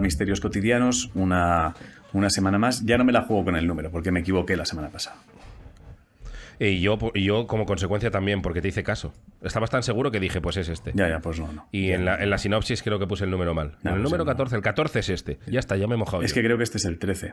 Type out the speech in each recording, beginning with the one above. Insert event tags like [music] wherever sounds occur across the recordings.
misterios cotidianos una, una semana más. Ya no me la juego con el número, porque me equivoqué la semana pasada. Y yo, y yo como consecuencia también, porque te hice caso. Estabas tan seguro que dije, pues es este. Ya, ya, pues no, no. Y en la, en la sinopsis creo que puse el número mal. No, en el pues número no. 14, el 14 es este. Ya está, ya me he mojado. Es yo. que creo que este es el 13.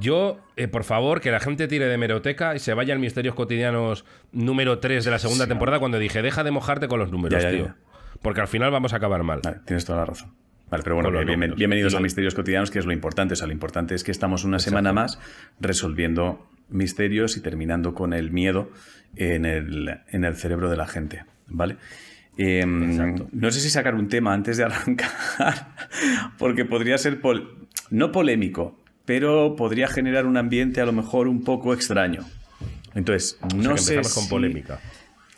Yo, eh, por favor, que la gente tire de meroteca y se vaya al Misterios Cotidianos número 3 de la segunda Sí. temporada cuando dije, deja de mojarte con los números, Ya, ya, tío. ya. Porque al final vamos a acabar mal. Vale, tienes toda la razón. Vale, pero bueno, bien- bienvenidos a Misterios Cotidianos, que es lo importante. O sea, lo importante es que estamos una semana más resolviendo misterios y terminando con el miedo en el, en el cerebro de la gente. ¿Vale? Em, no sé si sacar un tema antes de [laughs] arrancar, porque podría ser pol- no polémico, pero podría generar un ambiente a lo mejor un poco extraño. Entonces, O sea, no que sé empezamos con si- polémica.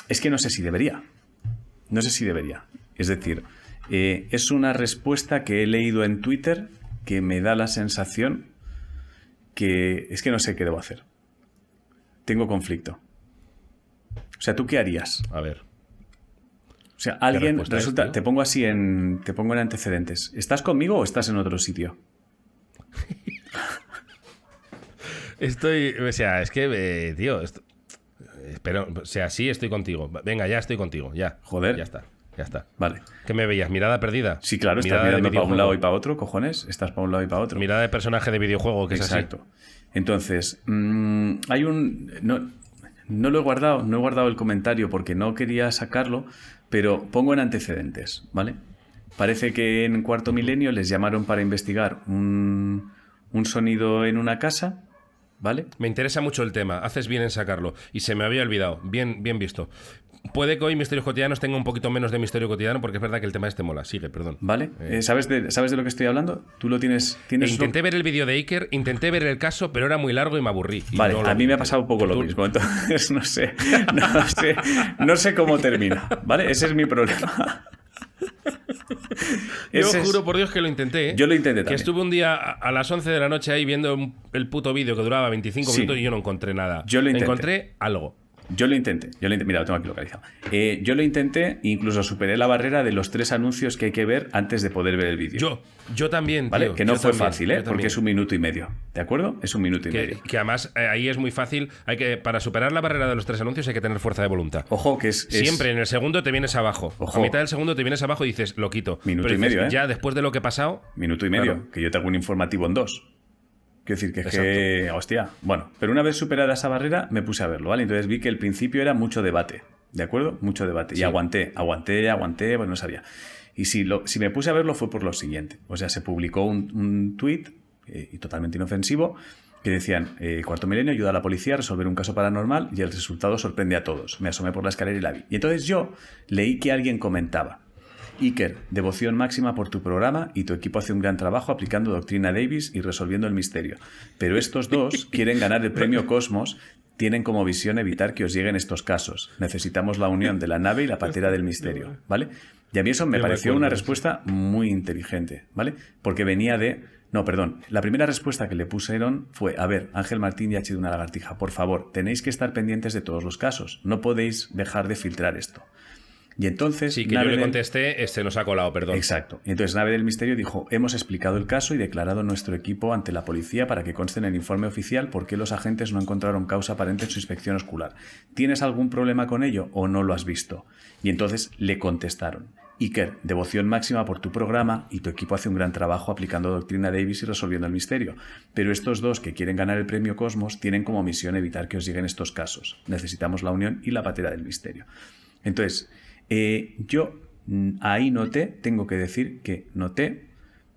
es que no sé si debería. No sé si debería. Es decir, eh, es una respuesta que he leído en Twitter que me da la sensación que es que no sé qué debo hacer. Tengo conflicto. O sea, ¿tú qué harías? A ver. O sea, alguien es, resulta, te pongo así en, te pongo en antecedentes. ¿Estás conmigo o estás en otro sitio? [laughs] Estoy, o sea, es que, eh, tío, esto- pero, o sea, sí estoy contigo. Venga, ya estoy contigo, ya. Joder. Ya está, ya está. Vale. ¿Qué me veías? ¿Mirada perdida? Sí, claro, estás mirando para un lado y para otro, cojones. Estás para un lado y para otro. Mirada de personaje de videojuego, que es así. Exacto. Entonces, mm, hay un. No, no lo he guardado, no he guardado el comentario porque no quería sacarlo, pero pongo en antecedentes, ¿vale? Parece que en Cuarto Milenio les llamaron para investigar un, un sonido en una casa, ¿vale? Me interesa mucho el tema, haces bien en sacarlo. Y se me había olvidado, bien, bien visto. Puede que hoy Misterios Cotidianos tenga un poquito menos de misterio cotidiano porque es verdad que el tema este mola. Sigue, perdón. ¿Vale? Eh, ¿sabes, de, ¿Sabes de lo que estoy hablando? Tú lo tienes. tienes Intenté ver el vídeo de Iker, intenté ver el caso, pero era muy largo y me aburrí. Y Vale, no a mí me ha pasado un poco lo Tú- mismo, entonces no sé, no sé, no sé cómo termina, ¿vale? Ese es mi problema. [laughs] Yo Ese es- juro por Dios que lo intenté. ¿eh? Yo lo intenté Que también. estuve un día a las 11 de la noche ahí viendo el puto vídeo que duraba 25 Sí. minutos y yo no encontré nada. Yo lo intenté. Encontré algo. Yo lo intenté, yo lo intenté, mira, lo tengo aquí localizado. Eh, yo lo intenté, incluso superé la barrera de los tres anuncios que hay que ver antes de poder ver el vídeo. Yo, yo también, ¿Vale? tío, que no fue también, fácil, ¿eh? Porque es un minuto y medio, ¿de acuerdo? Es un minuto y Que, medio. que además eh, ahí es muy fácil. Hay que, para superar la barrera de los tres anuncios hay que tener fuerza de voluntad. Ojo, que es... es- Siempre en el segundo te vienes abajo. Ojo. A mitad del segundo te vienes abajo y dices, lo quito. Minuto Pero y dices, medio, ¿eh? Ya después de lo que ha pasado, Minuto y medio, Claro. que yo te hago un informativo en dos. Quiero decir que, es que hostia, bueno, pero una vez superada esa barrera me puse a verlo, ¿vale? Entonces vi que el principio era mucho debate, ¿de acuerdo? Mucho debate. Sí. Y aguanté, aguanté, aguanté, pues no sabía. Y si, lo, si me puse a verlo fue por lo siguiente. O sea, se publicó un, un tuit, eh, y totalmente inofensivo, que decían, eh, Cuarto Milenio ayuda a la policía a resolver un caso paranormal y el resultado sorprende a todos. Me asomé por la escalera y la vi. Y entonces yo leí que alguien comentaba, Iker, devoción máxima por tu programa y tu equipo hace un gran trabajo aplicando doctrina Davis y resolviendo el misterio. Pero estos dos [laughs] quieren ganar el premio Cosmos, tienen como visión evitar que os lleguen estos casos. Necesitamos la unión de la nave y la patera del misterio, ¿vale? Y a mí eso me Yo pareció una respuesta muy inteligente, ¿vale? Porque venía de... No, perdón. La primera respuesta que le pusieron fue, a ver, Ángel Martín y H de una lagartija, por favor, tenéis que estar pendientes de todos los casos. No podéis dejar de filtrar esto. Y entonces... sí, que yo Nave le del- contesté, este nos ha colado, perdón. Exacto. Y entonces Nave del Misterio dijo, hemos explicado el caso y declarado nuestro equipo ante la policía para que conste en el informe oficial por qué los agentes no encontraron causa aparente en su inspección ocular. ¿Tienes algún problema con ello o no lo has visto? Y entonces le contestaron, Iker, devoción máxima por tu programa y tu equipo hace un gran trabajo aplicando doctrina Davis y resolviendo el misterio. Pero estos dos que quieren ganar el premio Cosmos tienen como misión evitar que os lleguen estos casos. Necesitamos la unión y la patera del misterio. Entonces, eh, yo mm, ahí noté, tengo que decir que noté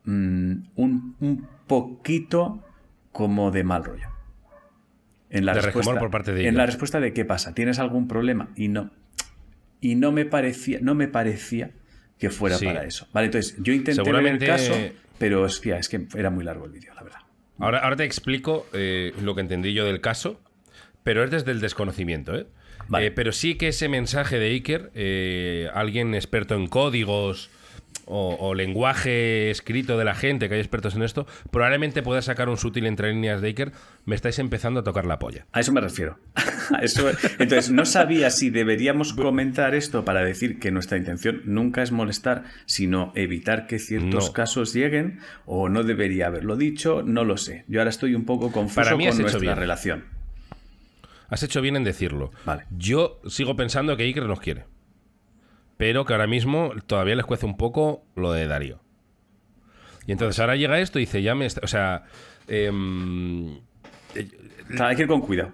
mm, un, un poquito como de mal rollo. En la De respuesta, por parte de en la respuesta de qué pasa, ¿tienes algún problema? Y no. Y no me parecía, no me parecía que fuera Sí. para eso. Vale, entonces yo intenté Seguramente- ver el caso, pero hostia, es que era muy largo el vídeo, la verdad. Ahora, ahora te explico eh, lo que entendí yo del caso, pero es desde el desconocimiento, ¿eh? Vale. Eh, pero sí que ese mensaje de Iker, eh, alguien experto en códigos o, lenguaje escrito de la gente, que hay expertos en esto, probablemente pueda sacar un sutil entre líneas de Iker, me estáis empezando a tocar la polla. A eso me refiero. [laughs] eso, entonces, no sabía si deberíamos comentar esto para decir que nuestra intención nunca es molestar, sino evitar que ciertos casos lleguen, o no debería haberlo dicho, no lo sé. Yo ahora estoy un poco confuso con nuestra relación. Has hecho bien en decirlo. Vale. Yo sigo pensando que Iker nos quiere pero que ahora mismo todavía les cuece un poco lo de Darío. Y entonces ahora llega esto y dice, ya me... O sea... Em, hay que ir con cuidado.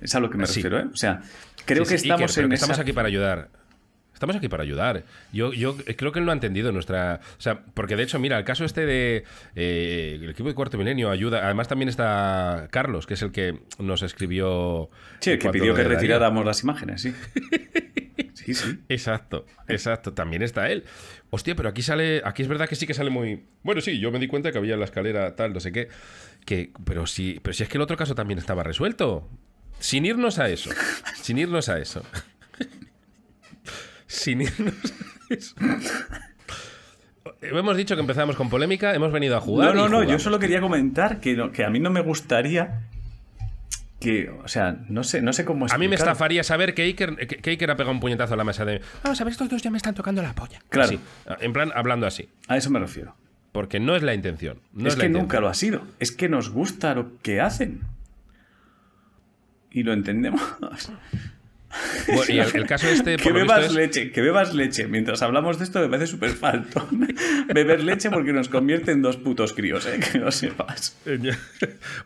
Es a lo que me refiero, ¿eh? O sea, creo que estamos en Estamos aquí para ayudar. Estamos aquí para ayudar. Yo, yo creo que él no ha entendido nuestra. O sea, porque de hecho, mira, el caso este de. Eh, el equipo de Cuarto Milenio ayuda. Además, también está Carlos, que es el que nos escribió. Sí, el que pidió que retiráramos las imágenes, sí. [laughs] Sí, sí. Exacto, exacto. También está él. Hostia, pero aquí sale. Aquí es verdad que sí que sale muy. Bueno, sí, yo me di cuenta que había en la escalera tal, no sé qué. Que, pero sí, pero si es que el otro caso también estaba resuelto. Sin irnos a eso. Sin irnos a eso. Sin irnos a eso. Hemos dicho que empezamos con polémica, hemos venido a jugar. No, no, no, yo solo quería comentar que, que a mí no me gustaría que, o sea, no sé, no sé cómo A mí me estafaría saber que Iker, que, ha pegado un puñetazo a la mesa de. Vamos a ver, estos dos ya me están tocando la polla. Claro. en plan, hablando así. A eso me refiero. Porque no es la intención. No es, que nunca lo ha sido. Es que nos gusta lo que hacen. Y lo entendemos. Y el, caso este. [laughs] que bebas leche, que bebas leche. Mientras hablamos de esto me parece súper falto. [laughs] Beber leche porque nos convierte en dos putos críos, ¿eh? [laughs] que no sepas.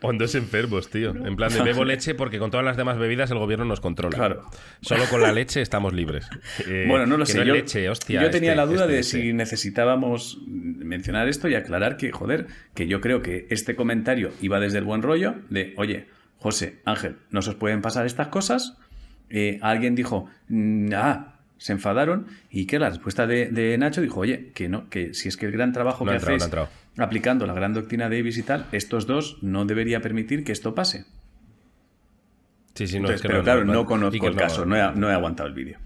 o en dos enfermos, tío. En plan de bebo leche porque con todas las demás bebidas el gobierno nos controla. Claro. Solo con la leche estamos libres. Eh, bueno, no lo sé. yo, yo tenía este, la duda este de si necesitábamos mencionar esto y aclarar que, joder, que yo creo que este comentario iba desde el buen rollo de, oye, José, Ángel, no se os pueden pasar estas cosas eh, alguien dijo, mm, ah, se enfadaron y que la respuesta de, Nacho dijo, oye, que no, que si es que el gran trabajo que hacéis aplicando la gran doctrina Davis y tal, estos dos no debería permitir que esto pase. Sí, sí, no, pero claro, no, conozco el caso, no he, aguantado el vídeo.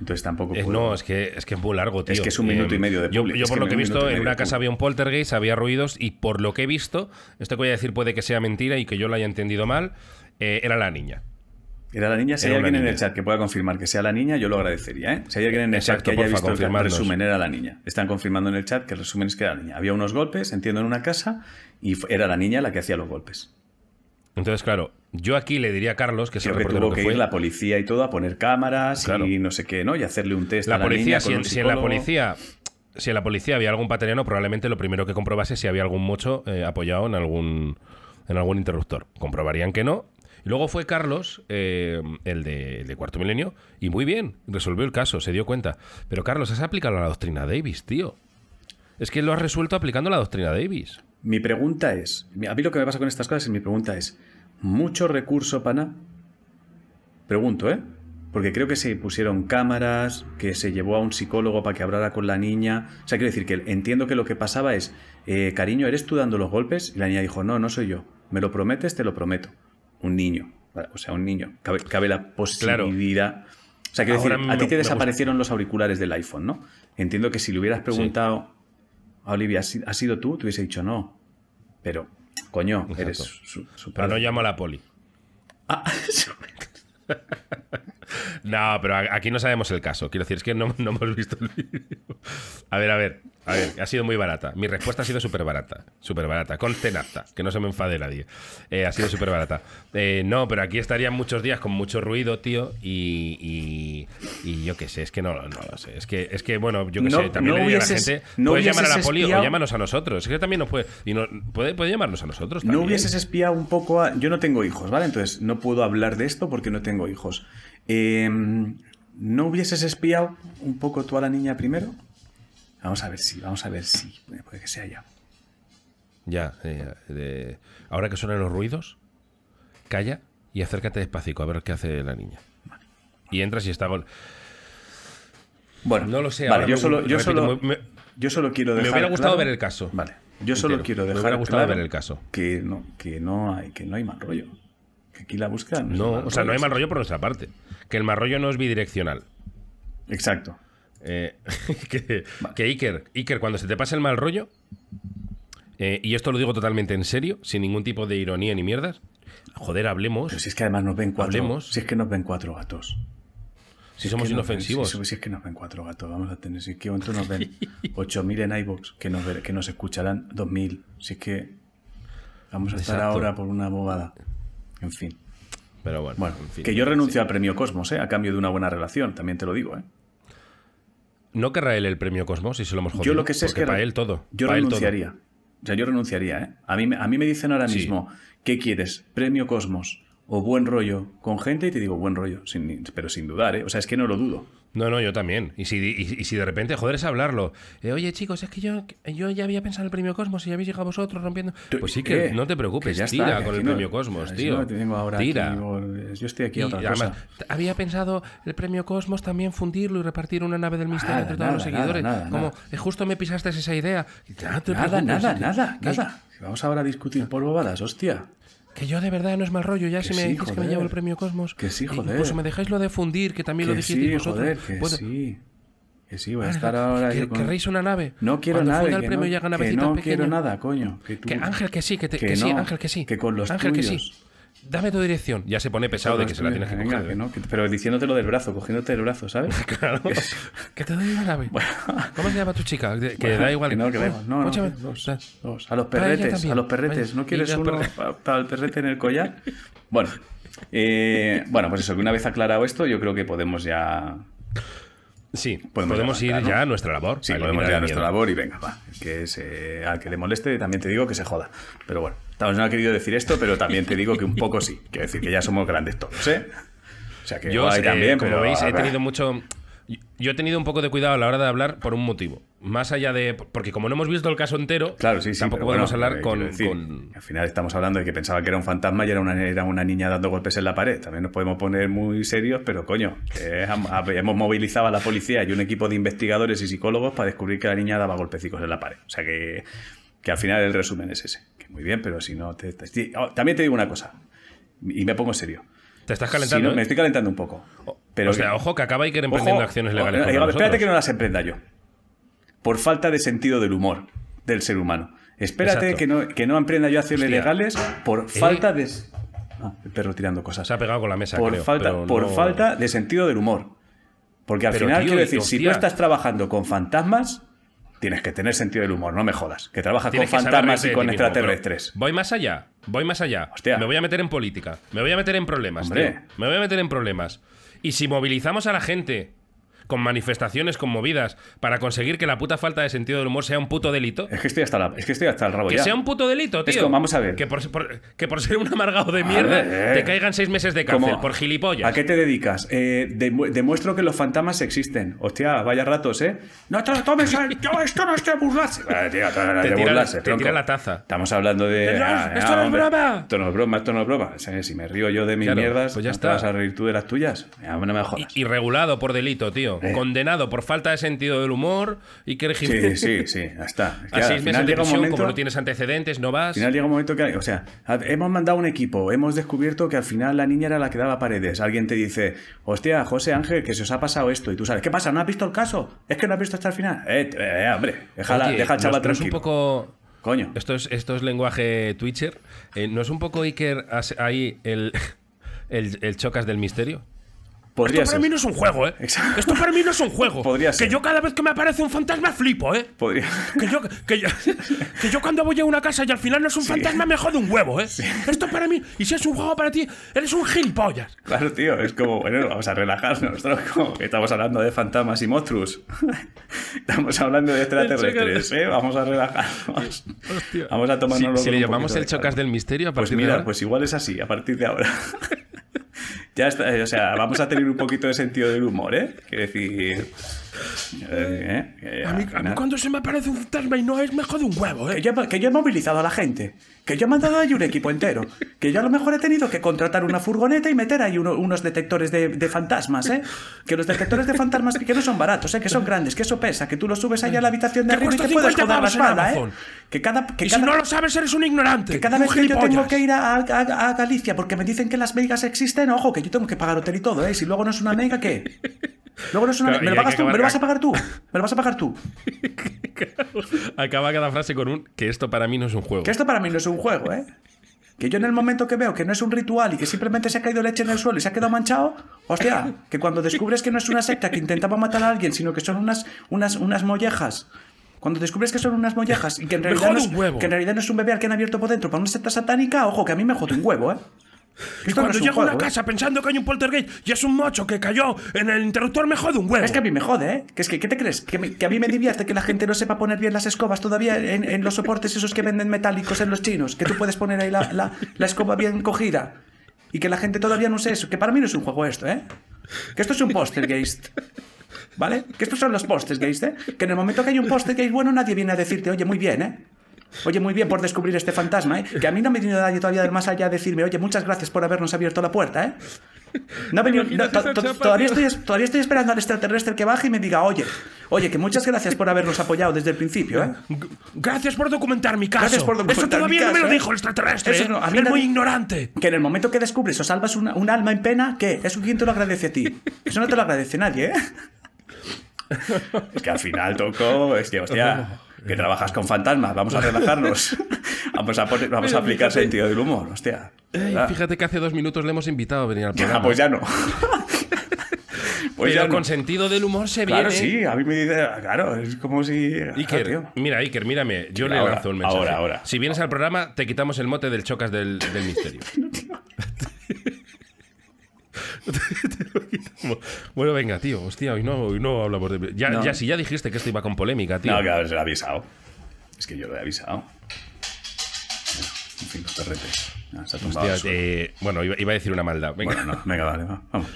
Entonces tampoco puedo... No, es que, es que es muy largo, tío. Es que es un minuto y medio de público. Yo, por lo que he visto, en una casa había un poltergeist, había ruidos, y por lo que he visto, esto que voy a decir puede que sea mentira y que yo lo haya entendido mal, eh, era la niña. Era la niña. Si hay alguien en el chat que pueda confirmar que sea la niña, yo lo agradecería. ¿eh? Si hay alguien en el chat que haya visto el resumen, era la niña. Están confirmando en el chat que el resumen es que era la niña. Había unos golpes, entiendo, en una casa y era la niña la que hacía los golpes. Entonces, claro, yo aquí le diría a Carlos que se que tuvo que, ir la policía y todo a poner cámaras y no sé qué, ¿no? Y hacerle un test la a la policía, niña si, en la policía si en la policía había algún pateriano, probablemente lo primero que comprobase si había algún mocho eh, apoyado en algún en algún interruptor. Comprobarían que no y luego fue Carlos, eh, el, de, Cuarto Milenio, y muy bien, resolvió el caso, se dio cuenta. Pero Carlos, has aplicado la doctrina Davis, tío. Es que lo has resuelto aplicando la doctrina Davis. Mi pregunta es, a mí lo que me pasa con estas cosas, mi pregunta es, ¿mucho recurso pana? Pregunto, ¿eh? Porque creo que se pusieron cámaras, que se llevó a un psicólogo para que hablara con la niña. O sea, quiero decir que entiendo que lo que pasaba es, eh, cariño, ¿eres tú dando los golpes? Y la niña dijo, no, no soy yo. ¿Me lo prometes? Te lo prometo un niño. O sea, un niño. Cabe, la posibilidad. O sea, quiero decir, a ti te desaparecieron los auriculares del iPhone, ¿no? Entiendo que si le hubieras preguntado a Olivia, ¿has sido tú? Te hubiese dicho no. Pero, coño, eres su, Pero no llamo a la poli. Ah, [laughs] no, pero aquí no sabemos el caso. Quiero decir, es que no, no hemos visto el vídeo. A ver, a ver. A ver, ha sido muy barata. Mi respuesta ha sido súper barata. Súper barata. Con. Que no se me enfade nadie. Eh, ha sido súper barata. Eh, no, pero aquí estarían muchos días con mucho ruido, tío. Y, y, yo qué sé, es que no, no, lo sé. Es que, es que bueno, yo qué sé. También le digo a la gente. puedes llamar a la poli o llámanos a nosotros. Es que también nos puede. Y no, puede, puede llamarnos a nosotros. También. No hubieses espiado un poco a. Yo no tengo hijos, ¿vale? Entonces no puedo hablar de esto porque no tengo hijos. Em, ¿No hubieses espiado un poco tú a la niña primero? Vamos a ver si, vamos a ver si. Puede que sea ya. Ya, eh, ahora que suenan los ruidos, calla y acércate despacito a ver qué hace la niña. Y entras y está gol. Bueno, no lo sé. Vale, yo, solo, yo, solo, yo solo quiero dejar. Me hubiera gustado ver el caso. Vale. Yo solo quiero dejar. Me hubiera gustado ver el caso. Que no, que no hay, que no hay mal rollo. Aquí la búsqueda no, o sea, no hay mal rollo por nuestra parte. Que el mal rollo no es bidireccional. Exacto. Eh, [laughs] que, que Iker, Iker, cuando se te pase el mal rollo, eh, y esto lo digo totalmente en serio, sin ningún tipo de ironía ni mierdas, joder, hablemos. Pero si es que además nos ven cuatro. Hablemos. Si es que nos ven cuatro gatos. si somos ven- inofensivos. si, si es que nos ven cuatro gatos, vamos a tener. Si es que nos ven [laughs] 8.000 en iVoox, que nos, ver- que nos escucharán 2.000. Si es que vamos a estar Exacto. ahora por una bobada. En fin. Pero bueno, Bueno, en fin. que yo renuncio al premio Cosmos, ¿eh? A cambio de una buena relación, también te lo digo, ¿eh? No querrá él el premio Cosmos si se lo hemos jodido. Yo lo que sé es que para él todo. Yo para él todo. renunciaría. O sea, yo renunciaría, ¿eh? A mí, me- a mí me dicen ahora Sí. mismo, ¿qué quieres? ¿Premio Cosmos o buen rollo con gente? Y te digo, buen rollo, sin- pero sin dudar, ¿eh? O sea, es que no lo dudo. No, no, yo también. Y si, y, y si de repente, joder, es hablarlo. Eh, Oye, chicos, es que yo, yo ya había pensado en el premio Cosmos y ya habéis llegado vosotros rompiendo. Pues sí que eh, no te preocupes, ya está, tira que con el no- premio Cosmos, si tío. no te tengo ahora tira. aquí, digo, yo estoy aquí a Y otra además, cosa. t- había pensado el premio Cosmos también fundirlo y repartir una nave del misterio entre todos los seguidores. nada, nada, Como eh, justo me pisaste esa idea. Ya, no te Nada, nada, nada, nada. Vamos ahora a discutir por bobadas, hostia. Que yo de verdad no es mal rollo, ya Que si me dices que me llevo el premio Cosmos. Que sí, e joder. Incluso me dejáis lo de fundir, que también lo dijisteis sí, vosotros. joder, que Puedo- sí. Que sí, voy a estar ahora que- con- ¿Querréis una nave? No quiero Cuando el que no, que no quiero nada, coño. Que, tú- Que Ángel que sí, que, te- Que que sí, no, Ángel que sí. que con los Ángel que sí. Dame tu dirección. Ya se pone pesado de que se la tienes que Venga, coger. que no, que- pero diciéndotelo del brazo, cogiéndote del brazo, ¿sabes? [laughs] Claro. que te doy una nave. ¿Cómo se llama tu chica? Que Bueno, da igual. Que no, que da igual. No, no, que dos, dos. A los perretes, a los perretes. ¿No quieres uno pa- para el perrete en el collar? Bueno, eh, bueno, pues eso, que una vez aclarado esto, yo creo que podemos ya... Sí, Podemos podemos, ir ya a nuestra labor. Sí, podemos ya a nuestra labor y venga, va. Que se, al que le moleste, también te digo que se joda. Pero bueno, Thanos no ha querido decir esto, pero también te digo que un poco sí. Quiero decir que ya somos grandes todos, ¿eh? O sea que Yo, eh, también, como pero, veis, he tenido mucho. Yo he tenido un poco de cuidado a la hora de hablar por un motivo. Más allá de. Porque como no hemos visto el caso entero, Claro, sí, sí. tampoco podemos bueno, hablar eh, con. decir, con- Al final estamos hablando de que pensaba que era un fantasma y era una, era una niña dando golpes en la pared. También nos podemos poner muy serios, pero coño, hab- hemos movilizado a la policía y un equipo de investigadores y psicólogos para descubrir que la niña daba golpecicos en la pared. O sea que, que al final el resumen es ese. Que muy bien, pero si no te. te- sí, oh, también te digo una cosa, y me pongo serio. Te estás Si calentando. no, me ¿eh? estoy calentando un poco. Pero o sea, que- ojo que acaba Iker emprendiendo Ojo, acciones legales. eh, espérate nosotros. que no las emprenda yo. Por falta de sentido del humor del ser humano. Espérate Exacto. que no, que no emprenda yo acciones Hostia. legales por falta de. Ah, el perro tirando cosas. Se ha pegado con la mesa, por creo, falta, por no- falta de sentido del humor. Porque al Pero, final, tío, quiero decir, si tú estás trabajando con fantasmas, tienes que tener sentido del humor, no me jodas. Que trabajas con que fantasmas y con mismo, extraterrestres. Voy más allá, voy más allá. Hostia. Me voy a meter en política, me voy a meter en problemas, Hombre. tío. Me voy a meter en problemas. Y si movilizamos a la gente con manifestaciones conmovidas para conseguir que la puta falta de sentido del humor sea un puto delito, Es que estoy hasta, la- es que estoy hasta el rabo que ya. sea un puto delito, Es tío. como, vamos a ver. Que por, por- que por ser un amargado de mierda ver, te caigan seis meses de cárcel por gilipollas. ¿A qué te dedicas? Eh, demu- demuestro que los fantasmas existen. Hostia, vaya ratos, ¿eh? No te lo tomes, yo esto no es de burlarse. Vale, tío, esto no es Te tira la- te tira la taza. Estamos hablando de. Esto no es- ah, esto ah, no es broma. Esto no es broma, esto no es broma. Si me río yo de mis Claro, mierdas, pues ya ¿no está. te vas a reír tú de las tuyas? Ya, no me jodas. Y regulado por delito, tío. Eh. Condenado por falta de sentido del humor y que Sí, sí, sí, ya está. Es que A al seis meses final de llega un prisión, momento. como no tienes antecedentes, no vas. Al final llega un momento que, o sea, hemos mandado un equipo, hemos descubierto que al final la niña era la que daba paredes. Alguien te dice, hostia, José Ángel, que se os ha pasado esto. Y tú sabes, ¿qué pasa? ¿No has visto el caso? ¿Es que no has visto hasta el final? Eh, eh, hombre, déjala, Oye, deja al chaval ¿no es- no es tranquilo. un poco. Coño. Esto es, esto es lenguaje Twitcher. Eh, ¿No es un poco Iker ahí el, [laughs] el, el chocas del misterio? Podría Esto para mí no es un juego, ¿eh? Exacto. Esto para mí no es un juego. Podría ser. Que yo cada vez que me aparece un fantasma flipo, ¿eh? Podría. Que yo, que, yo, [laughs] que yo cuando voy a una casa y al final no es un fantasma me jode un huevo, ¿eh? Esto para mí, y si es un juego para ti, eres un gilipollas. Claro, tío, es como, bueno, vamos a relajarnos, estamos hablando de fantasmas y monstruos. [laughs] estamos hablando de extraterrestres, ¿eh? Vamos a relajarnos. Vamos a Si, tomarnos si le llamamos el chocas del misterio, a Pues partir de mira, ahora- pues igual es así, a partir de ahora. [laughs] ya está, eh, o sea, vamos a tener un poquito de sentido del humor, ¿eh? Quiero decir. Eh, eh, A mí, a mí cuando se me aparece un fantasma y no es, me jode un huevo, Que ¿eh? yo, que yo he movilizado a la gente, que yo he mandado ahí un equipo entero, que yo a lo mejor he tenido que contratar una furgoneta y meter ahí uno- unos detectores de, de fantasmas, ¿eh? Que los detectores de fantasmas que no son baratos, ¿eh? Que son grandes, que eso pesa, que tú los subes ahí a la habitación de Que arriba y te puedes 50 joder la espalda, ¿eh? Que cada, que Y cada, si no lo sabes, eres un ignorante. que cada vez que yo tengo que ir a, a- a Galicia porque me dicen que las megas existen, ojo, que yo tengo que pagar hotel y todo, ¿eh? Si luego no es una mega, ¿qué? Luego no es una Claro. Me lo pagas tú, me lo acabar- vas a pagar tú. Me lo vas a pagar tú. [laughs] Acaba cada frase con un que esto para mí no es un juego. Que esto para mí no es un juego, ¿eh? Que yo en el momento que veo que no es un ritual y que simplemente se ha caído leche en el suelo y se ha quedado manchado, hostia, que cuando descubres que no es una secta que intentaba matar a alguien, sino que son unas, unas, unas mollejas. Cuando descubres que son unas mollejas y que en realidad, no es, que en realidad no es un bebé al que han abierto por dentro para una secta satánica, ojo, que a mí me jode un huevo, ¿eh? Y Esto cuando llego a una ¿eh? casa pensando que hay un poltergeist y es un mocho que cayó en el interruptor, me jode un huevo. Es que a mí me jode, ¿eh? Que es que, ¿qué te crees? ¿Que, me- que a mí me divierte que la gente no sepa poner bien las escobas todavía en, en los soportes esos que venden metálicos en los chinos. Que tú puedes poner ahí la, la- la escoba bien cogida. Y que la gente todavía no sé eso. Que para mí no es un juego esto, ¿eh? Que esto es un poltergeist. ¿Vale? Que estos son los poltergeist, ¿eh? Que en el momento que hay un poltergeist bueno, nadie viene a decirte, oye, muy bien, ¿eh? Oye, muy bien por descubrir este fantasma, ¿eh? Que a mí no me ha venido nadie todavía del más allá a decirme, oye, muchas gracias por habernos abierto la puerta, ¿eh? No ha venido- imaginas no, esa to- to- chapa, todavía, tío? estoy, todavía estoy esperando al extraterrestre que baje y me diga, oye, oye, que muchas gracias por habernos apoyado desde el principio, ¿eh? Gracias por documentar mi caso. Gracias por documentar Eso todavía mi no me lo ¿eh? dijo el extraterrestre. Eso ¿eh? no, a mí es muy ignorante. Que en el momento que descubres o salvas una- un alma en pena, ¿qué? ¿Eso quién te lo agradece a ti? Eso no te lo agradece nadie, ¿eh? Es que al final, Toco, es que, hostia, que trabajas con fantasmas, vamos a relajarnos. [laughs] Vamos a, poner- vamos a aplicar fíjate- sentido del humor, hostia. Fíjate que hace dos minutos le hemos invitado a venir al programa. Ah, pues ya no. [laughs] Pues Pero ya no. con sentido del humor se Claro, viene. sí, a mí me dice, claro, es como si... Ah, Iker, mira, Iker, mírame. Yo le Ahora, lanzo un mensaje. ahora, ahora. Si vienes al programa, te quitamos el mote del chocas del, del misterio. [laughs] Te lo quitamos. bueno, venga, tío. Hostia, hoy no, hoy no hablamos de. Ya, No. ya, si ya dijiste que esto iba con polémica, tío. No, claro, se lo he avisado. Es que yo lo he avisado. Bueno, En fin, los perretes. Ah, se ha tumbado Hostia, eh, bueno, iba, iba a decir una maldad. Venga, Bueno, no, venga, vale, va, vamos.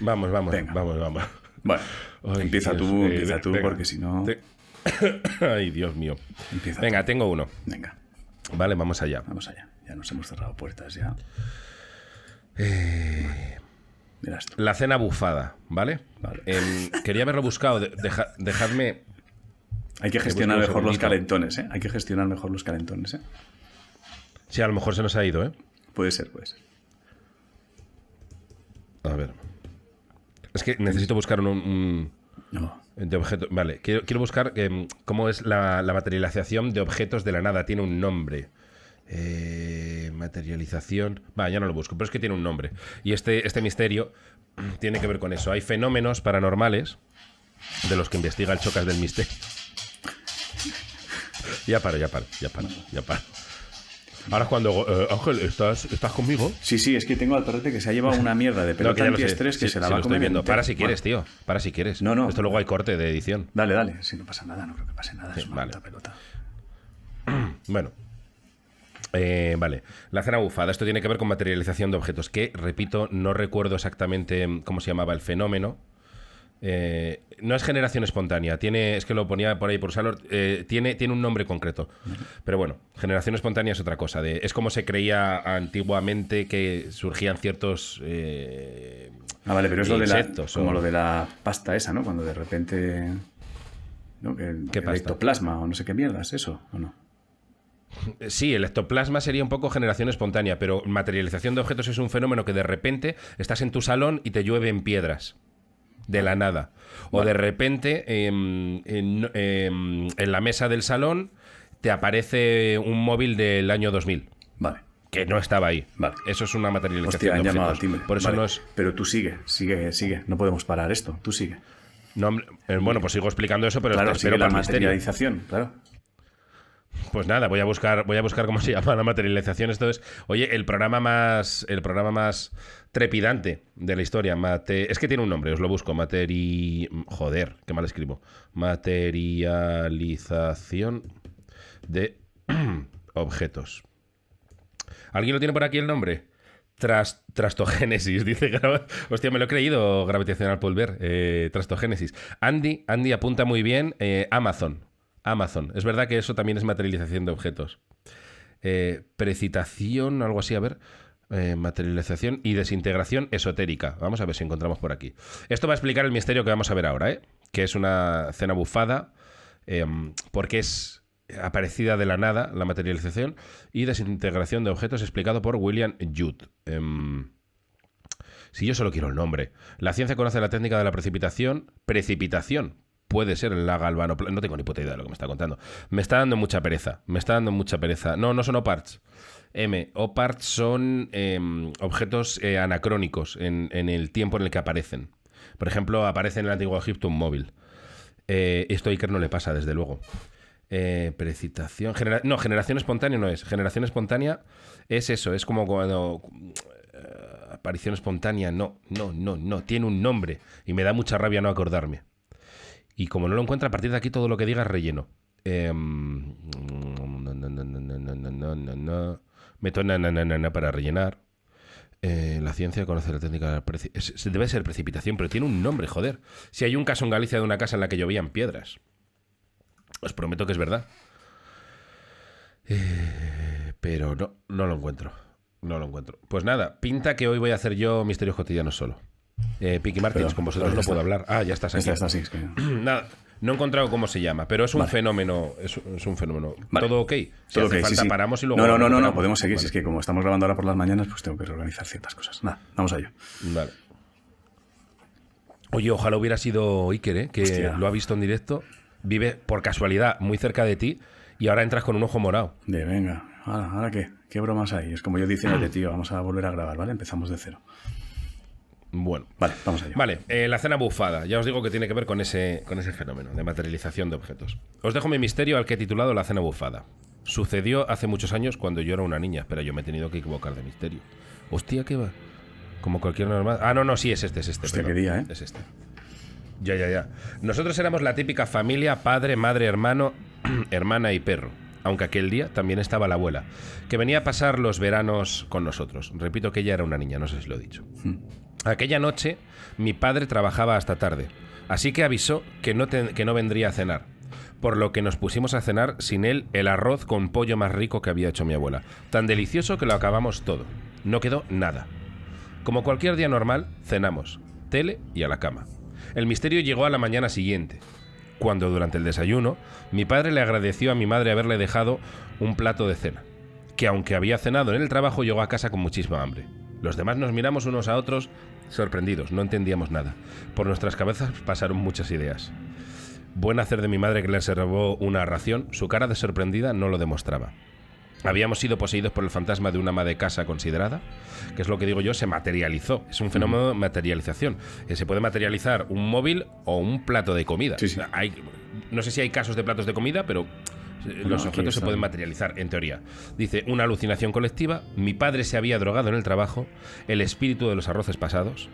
vamos, vamos, Venga. vamos, vamos. Bueno, Ay, empieza Dios, tú, eh, empieza tú, venga. porque si no... Te- [coughs] Ay, Dios mío. Empieza Venga, tengo uno. Venga, Vale, vamos allá. vamos allá. Ya nos hemos cerrado puertas, ya. Eh, La cena bufada, ¿vale? Vale. Em, quería haberlo buscado. de- deja- dejadme. Hay que gestionar mejor los calentones, ¿eh? Hay que gestionar mejor los calentones, ¿eh? Sí, a lo mejor se nos ha ido, ¿eh? Puede ser, puede ser. A ver. Es que necesito buscar un. un- No. de objeto. Vale, quiero, quiero buscar em, cómo es la, la materialización de objetos de la nada. Tiene un nombre. Eh, materialización. Va, ya no lo busco, pero es que tiene un nombre. Y este, este misterio [clears throat] tiene que ver con eso. Hay fenómenos paranormales de los que investiga el Chocas del Misterio. [laughs] ya paro, ya paro, ya paro, ya paro. Ahora es cuando. eh, Ángel, ¿estás, ¿estás conmigo? Sí, sí, es que tengo al perrete que se ha llevado una mierda de [laughs] No, pelota que lo sé. antiestrés que Sí, se la sí, va lo a estoy comer viendo. entera. Para si quieres, Bueno, tío. Para si quieres. No, no. Esto luego hay corte de edición. Dale, dale. Si no pasa nada, no creo que pase nada. Es una vale. pelota. [clears throat] Bueno. Eh, vale, la cena bufada. Esto tiene que ver con materialización de objetos, que, repito, no recuerdo exactamente mm, cómo se llamaba el fenómeno. Eh, no es generación espontánea, tiene, es que lo ponía por ahí por Salor, eh, tiene, tiene un nombre concreto. Pero bueno, generación espontánea es otra cosa. De, es como se creía antiguamente que surgían ciertos... eh, Ah, vale, pero es lo de la, como lo de la pasta esa, ¿no? Cuando de repente... ¿no? Que el, ¿Qué el pasta? ectoplasma o no sé qué mierda es eso, ¿o no? Sí, el ectoplasma sería un poco generación espontánea, pero materialización de objetos es un fenómeno que de repente estás en tu salón y te llueven piedras. De la nada. O de repente em, en, em, en la mesa del salón te aparece un móvil del año 2000, Vale. que no estaba ahí. Vale. Eso es una materialización Hostia, han de llamado al timbre. Por eso Vale. no es... Pero tú sigue, sigue, sigue. No podemos parar esto. Tú sigue. no, eh, bueno, pues sigo explicando eso, pero claro, te sigue espero la misterio. materialización, claro. Pues nada, voy a buscar, voy a buscar cómo se [laughs] llama la materialización. Esto es, oye, el programa más, el programa más trepidante de la historia. Mate, es que tiene un nombre, os lo busco. Materi, joder, qué mal escribo. Materialización de [clears throat] objetos. ¿Alguien lo tiene por aquí el nombre? Tras, trastogénesis, [laughs] dice. Hostia, me lo he creído, gravitacional Pulver. Eh, trastogénesis. Andy, Andy apunta muy bien. eh, Amazon. Amazon. Es verdad que eso también es materialización de objetos. Eh, precitación, algo así, a ver. Eh, materialización y desintegración esotérica. Vamos a ver si encontramos por aquí. Esto va a explicar el misterio que vamos a ver ahora, ¿eh? Que es una cena bufada, eh, porque es aparecida de la nada la materialización y desintegración de objetos explicado por William Judd. Em, Si yo solo quiero el nombre. La ciencia conoce la técnica de la precipitación. Precipitación. Puede ser la galvano. No tengo ni puta idea de lo que me está contando. Me está dando mucha pereza. Me está dando mucha pereza. No, no son OPARTs. M. OPARTs son em, objetos eh, anacrónicos en, el tiempo en el que aparecen. Por ejemplo, aparece en el antiguo Egipto un móvil. Eh, esto a Iker no le pasa, desde luego. Eh, precipitación. genera- no, generación espontánea no es. Generación espontánea es eso. Es como cuando. aparición espontánea. No, no, no, no. Tiene un nombre. Y me da mucha rabia no acordarme. Y como no lo encuentra, a partir de aquí todo lo que diga es relleno. Em, meto para rellenar. Eh, la ciencia conoce la técnica. Es, debe ser precipitación, pero tiene un nombre, joder. Si hay un caso en Galicia de una casa en la que llovían piedras. Os prometo que es verdad. Eh, pero no, no lo encuentro. No lo encuentro. Pues nada, pinta que hoy voy a hacer yo misterios cotidianos solo. Eh, Piki Martins, con vosotros no puedo está. hablar. Ah, ya estás aquí. Esta sí, es que- [clears throat] Nada, no he encontrado cómo se llama, pero es un Vale. fenómeno. Es, es un fenómeno. Vale. ¿Todo ok? Si Todo hace ok, sí, falta, sí. paramos y luego. No, no, no, no, no, podemos seguir. Vale. Si es que como estamos grabando ahora por las mañanas, pues tengo que reorganizar ciertas cosas. Nada, vamos a ello. Vale. Oye, ojalá hubiera sido Iker, ¿eh? que Hostia. lo ha visto en directo. Vive por casualidad muy cerca de ti y ahora entras con un ojo morado. De venga, ahora, ¿ahora qué? ¿Qué bromas hay? Es como yo diciéndote, [clears throat] tío, vamos a volver a grabar, ¿vale? Empezamos de cero. Bueno. Vale, vamos a ello. Vale, eh, la cena bufada. Ya os digo que tiene que ver con ese, con ese fenómeno de materialización de objetos. Os dejo mi misterio al que he titulado La cena bufada. Sucedió hace muchos años cuando yo era una niña, pero yo me he tenido que equivocar de misterio. Hostia, ¿qué va? Como cualquier normal. Ah, no, no, sí, es este, es este. Hostia, qué día, ¿eh? Es este. Ya, ya, ya. Nosotros éramos la típica familia, padre, madre, hermano, [clears throat] hermana y perro. Aunque aquel día también estaba la abuela, que venía a pasar los veranos con nosotros. Repito que ella era una niña, no sé si lo he dicho. Aquella noche mi padre trabajaba hasta tarde, así que avisó que no, que no vendría a cenar. Por lo que nos pusimos a cenar sin él el arroz con pollo más rico que había hecho mi abuela. Tan delicioso que lo acabamos todo. No quedó nada. Como cualquier día normal, cenamos, tele y a la cama. El misterio llegó a la mañana siguiente, cuando durante el desayuno mi padre le agradeció a mi madre haberle dejado un plato de cena, que aunque había cenado en el trabajo llegó a casa con muchísima hambre. Los demás nos miramos unos a otros sorprendidos, no entendíamos nada. Por nuestras cabezas pasaron muchas ideas. Buen hacer de mi madre que le reservó una ración, su cara de sorprendida no lo demostraba. Habíamos sido poseídos por el fantasma de una ama de casa considerada, que es lo que digo yo, se materializó. Es un fenómeno de materialización. Eh, Se puede materializar un móvil o un plato de comida. Sí, sí. O sea, hay, no sé si hay casos de platos de comida, pero los objetos se pueden materializar, en teoría. Dice, una alucinación colectiva, mi padre se había drogado en el trabajo, el espíritu de los arroces pasados.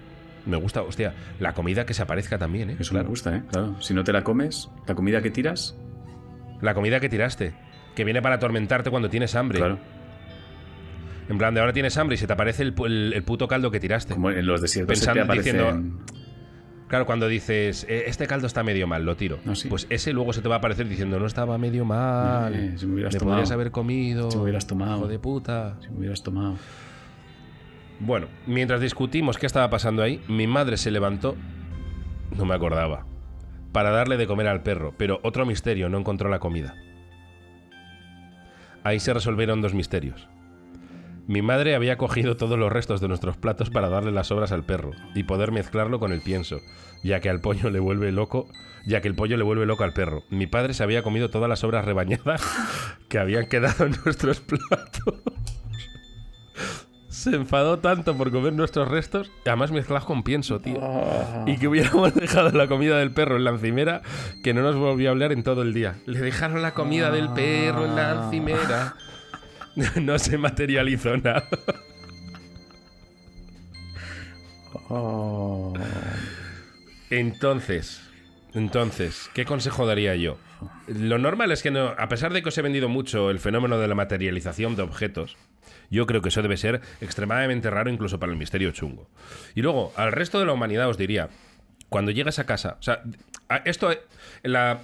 Me gusta, hostia, la comida que se aparezca también, ¿eh? Eso Claro. me gusta, ¿eh? Claro. Si no te la comes, la comida que tiras, La comida que tiraste, que viene para atormentarte cuando tienes hambre. claro. En plan, de ahora tienes hambre y se te aparece el, el- el puto caldo que tiraste. Como en los desiertos se te Pensando- aparecen... diciendo- Claro, cuando dices, "Eh, este caldo está medio mal, lo tiro. Sí. Pues ese luego se te va a aparecer diciendo, no estaba medio mal. Eh, si me hubieras tomado. podrías haber comido. Si me hubieras tomado. Hijo de puta. Si me hubieras tomado... Bueno, mientras discutimos qué estaba pasando ahí, mi madre se levantó, no me acordaba, para darle de comer al perro, pero otro misterio, no encontró la comida. Ahí se resolvieron dos misterios. Mi madre había cogido todos los restos de nuestros platos para darle las sobras al perro y poder mezclarlo con el pienso, ya que al pollo le vuelve loco, ya que el pollo le vuelve loco al perro. Mi padre se había comido todas las sobras rebañadas [laughs] que habían quedado en nuestros platos. Se enfadó tanto por comer nuestros restos, además mezclados con pienso, tío. Y que hubiéramos [laughs] dejado la comida del perro en la encimera, que no nos volvió a hablar en todo el día. Le dejaron la comida del perro en la encimera. [laughs] No se materializó nada. Oh. Entonces, entonces, ¿qué consejo daría yo? Lo normal es que no, a pesar de que os he vendido mucho el fenómeno de la materialización de objetos, yo creo que eso debe ser extremadamente raro incluso para el misterio chungo. Y luego, al resto de la humanidad os diría, cuando llegas a casa, o sea, esto, la,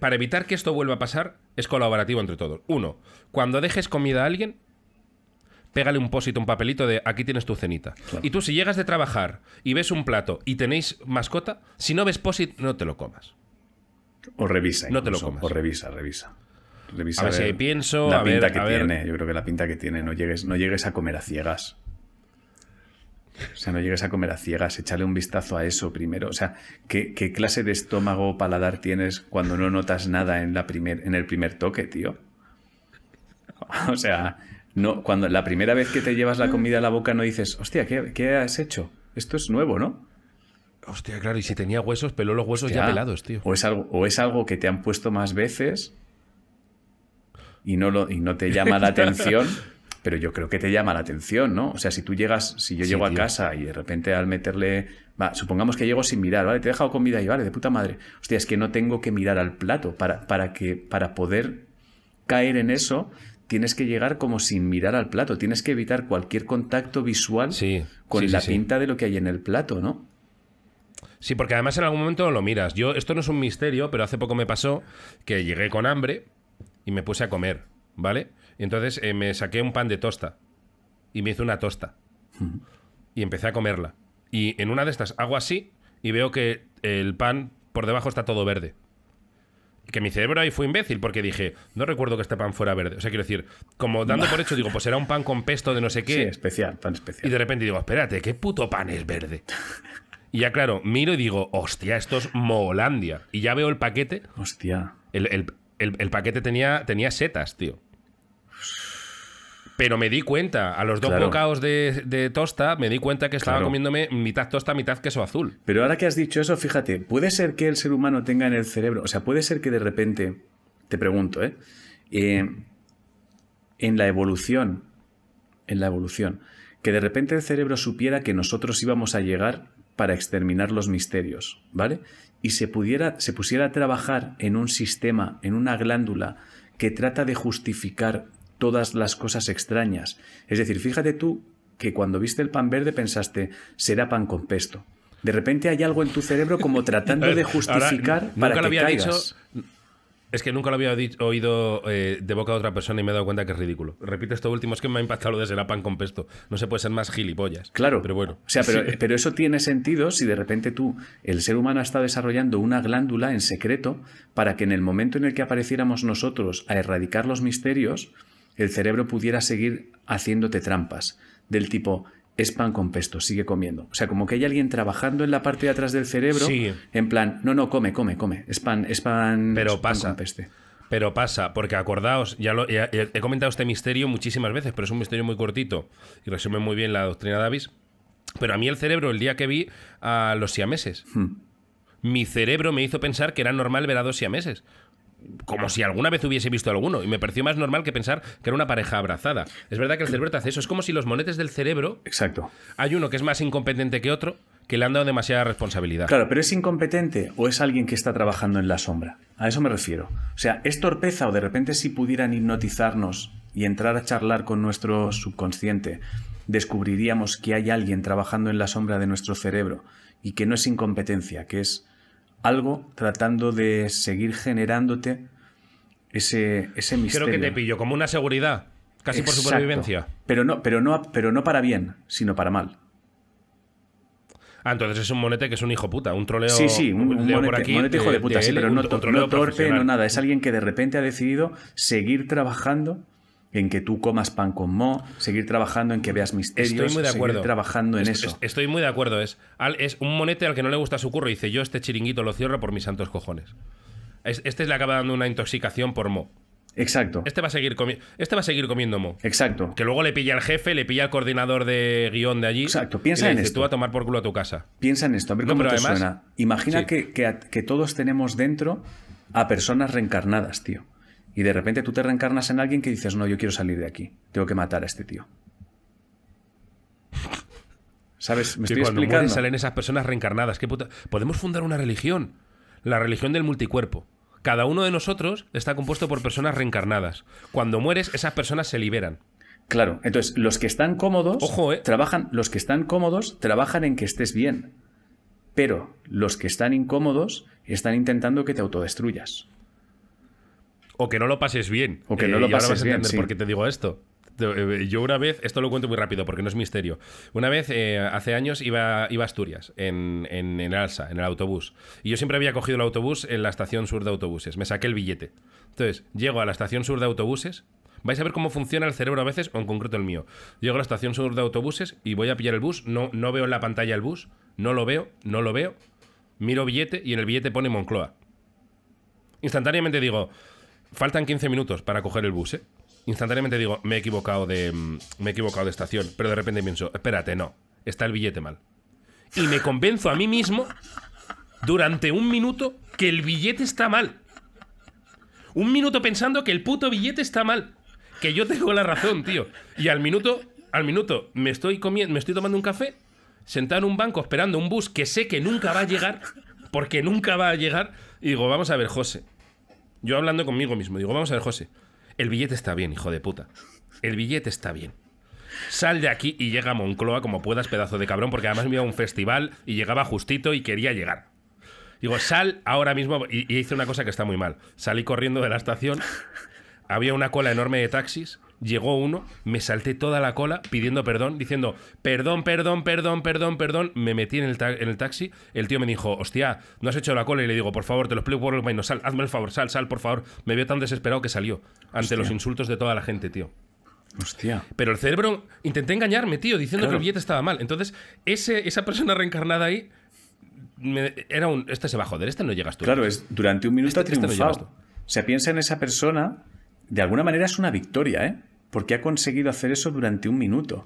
para evitar que esto vuelva a pasar, es colaborativo entre todos. Uno, cuando dejes comida a alguien, pégale un pósito, un papelito de aquí tienes tu cenita. Y tú si llegas de trabajar y ves un plato y tenéis mascota, si no ves pósit, no te lo comas. O revisa. No te lo incluso, comas. O revisa, revisa. Revisa A ver si pienso, La a ver- pinta que a ver- tiene. Yo creo que la pinta que tiene. No llegues, no llegues a comer a ciegas. O sea, no llegues a comer a ciegas, échale un vistazo a eso primero. O sea, ¿qué, qué clase de estómago o paladar tienes cuando no notas nada en, la primer, en el primer toque, tío? [laughs] O sea, no, cuando la primera vez que te llevas la comida a la boca no dices, hostia, ¿qué, qué has hecho? Esto es nuevo, ¿no? Hostia, claro, y si tenía huesos, peló los huesos ya Ya. pelados, tío. O es, algo, o es algo que te han puesto más veces y no, lo, y no te llama la [laughs] atención, pero yo creo que te llama la atención, ¿no? O sea, si tú llegas, si yo Sí, llego a casa y de repente al meterle, va, supongamos que llego sin mirar, ¿vale? Te he dejado comida ahí, ¿vale? De puta madre. Hostia, es que no tengo que mirar al plato para, para, que, para poder caer en eso. Tienes que llegar como sin mirar al plato. Tienes que evitar cualquier contacto visual Sí, con sí, la sí. pinta de lo que hay en el plato, ¿no? Sí, porque además en algún momento lo miras. Yo, esto no es un misterio, pero hace poco me pasó que llegué con hambre y me puse a comer, ¿vale? Y entonces eh, me saqué un pan de tosta y me hice una tosta. Y empecé a comerla. Y en una de estas hago así y veo que el pan por debajo está todo verde. Que mi cerebro ahí fue imbécil porque dije, no recuerdo que este pan fuera verde. O sea, quiero decir, como dando por hecho, digo, pues era un pan con pesto de no sé Sí, qué. especial, tan Y especial. de repente digo, espérate, ¿qué puto pan es verde? Y ya claro, miro y digo, hostia, esto es Moholandia. Y ya veo el paquete. Hostia. El, el- el- el paquete tenía, tenía setas, tío. Pero me di cuenta, a los dos Claro. bocados de, de tosta, me di cuenta que estaba Claro. comiéndome mitad tosta, mitad queso azul. Pero ahora que has dicho eso, fíjate, puede ser que el ser humano tenga en el cerebro, o sea, puede ser que de repente, te pregunto, ¿eh? Eh, en la evolución, en la evolución, que de repente el cerebro supiera que nosotros íbamos a llegar para exterminar los misterios, ¿vale? Y se pudiera, se pusiera a trabajar en un sistema, en una glándula que trata de justificar todas las cosas extrañas. Es decir, fíjate tú que cuando viste el pan verde pensaste, será pan con pesto. De repente hay algo en tu cerebro como [laughs] tratando de justificar para que había caigas. dicho. Es que nunca lo había oído eh, de boca de otra persona y me he dado cuenta que es ridículo. Repito esto último, es que me ha impactado lo de será pan con pesto. No se puede ser más gilipollas. Claro. Pero bueno. O sea, pero, [laughs] pero eso tiene sentido si de repente tú, el ser humano ha estado desarrollando una glándula en secreto para que en el momento en el que apareciéramos nosotros a erradicar los misterios, el cerebro pudiera seguir haciéndote trampas. Del tipo, es pan con pesto, sigue comiendo. O sea, como que hay alguien trabajando en la parte de atrás del cerebro, Sí. en plan, no, no, come, come, come. Es pan, es pan, Pero es pan pasa. con peste. Pero pasa, porque acordaos, ya lo ya- he comentado este misterio muchísimas veces, pero es un misterio muy cortito y resume muy bien la doctrina de Davis. Pero a mí el cerebro, el día que vi a los siameses, Hmm. mi cerebro me hizo pensar que era normal ver a dos siameses. Como si alguna vez hubiese visto alguno. Y me pareció más normal que pensar que era una pareja abrazada. Es verdad que el cerebro te hace eso. Es como si los monetes del cerebro, Exacto. hay uno que es más incompetente que otro, que le han dado demasiada responsabilidad. Claro, pero ¿es incompetente o es alguien que está trabajando en la sombra? A eso me refiero. O sea, ¿es torpeza o de repente si pudieran hipnotizarnos y entrar a charlar con nuestro subconsciente, descubriríamos que hay alguien trabajando en la sombra de nuestro cerebro y que no es incompetencia, que es algo tratando de seguir generándote ese, ese misterio? Creo que te pillo como una seguridad, casi por supervivencia. Pero no, pero, no, pero no para bien, sino para mal. Ah, entonces es un monete que es un hijo puta, un troleo. Sí, sí, un, un monete, aquí monete hijo de puta, sí, él, pero un- no, un no torpe, no nada. Es alguien que de repente ha decidido seguir trabajando en que tú comas pan con mo, seguir trabajando en que veas misterios, Estoy muy de acuerdo. seguir trabajando en Est- eso. est- Estoy muy de acuerdo. Es, es un monete al que no le gusta su curro y dice: Yo este chiringuito lo cierro por mis santos cojones. Es- Este le acaba dando una intoxicación por mo. Exacto, Este va a seguir, comi- este va a seguir comiendo mo. exacto. Que luego le pilla al jefe, le pilla al coordinador de guion de allí. Exacto, y piensa le en dice, esto. Tú a tomar por culo a tu casa. Piensa en esto, a ver No, cómo pero te además- suena. Imagina Sí. que, que todos tenemos dentro a personas reencarnadas, tío. Y de repente tú te reencarnas en alguien que dices, no, yo quiero salir de aquí, tengo que matar a este tío. ¿Sabes? Me estoy cuando explicando. mueren salen esas personas reencarnadas. ¿Qué puta- Podemos fundar una religión. La religión del multicuerpo. Cada uno de nosotros está compuesto por personas reencarnadas. Cuando mueres, esas personas se liberan. Claro, entonces los que están cómodos Ojo, eh. trabajan, los que están cómodos trabajan en que estés bien. Pero los que están incómodos están intentando que te autodestruyas. O que no lo pases bien. O que no lo y ahora pases vas a bien, sí. por qué te digo esto. Eh, Yo una vez, esto lo cuento muy rápido porque no es misterio. Una vez, eh, hace años, iba, iba a Asturias, en, en, en Alsa, en el autobús. Y yo siempre había cogido el autobús en la estación sur de autobuses. Me saqué el billete. Entonces, llego a la estación sur de autobuses, Vais a ver cómo funciona el cerebro a veces, o en concreto el mío. Llego a la estación sur de autobuses y voy a pillar el bus, no, no veo en la pantalla el bus, no lo veo, no lo veo, miro billete y en el billete pone Moncloa. Instantáneamente digo, faltan 15 minutos para coger el bus, ¿eh? Instantáneamente digo, me he equivocado de, mm, me he equivocado de estación, pero de repente pienso, espérate, no, está el billete mal. Y me convenzo a mí mismo durante un minuto que el billete está mal. Un minuto pensando que el puto billete está mal. Que yo tengo la razón, tío. Y al minuto, al minuto, me estoy comiendo, me estoy tomando un café, sentado en un banco esperando un bus que sé que nunca va a llegar, porque nunca va a llegar, y digo, vamos a ver, José. Yo hablando conmigo mismo, digo, vamos a ver, José. El billete está bien, hijo de puta. El billete está bien. Sal de aquí y llega a Moncloa como puedas, pedazo de cabrón, porque además me iba a un festival y llegaba justito y quería llegar. Digo, sal ahora mismo. Y, y hice una cosa que está muy mal. Salí corriendo de la estación. Había una cola enorme de taxis. Llegó uno, me salté toda la cola pidiendo perdón, diciendo perdón, perdón, perdón, perdón, perdón. Me metí en el, ta- en el taxi. El tío me dijo, hostia, no has hecho la cola. Y le digo, por favor, te lo explico por lo menos. Sal, hazme el favor, sal, sal, por favor. Me vio tan desesperado que salió ante los insultos de toda la gente, tío. Hostia. Pero el cerebro intenté engañarme, tío, diciendo Claro. que el billete estaba mal. Entonces, ese, esa persona reencarnada ahí me- era un. Este se va a joder, este no llegas tú. Claro, es durante un minuto Este- este no triunfado. llevas tú. o sea, piensa en esa persona, de alguna manera es una victoria, ¿eh? Porque ha conseguido hacer eso durante un minuto.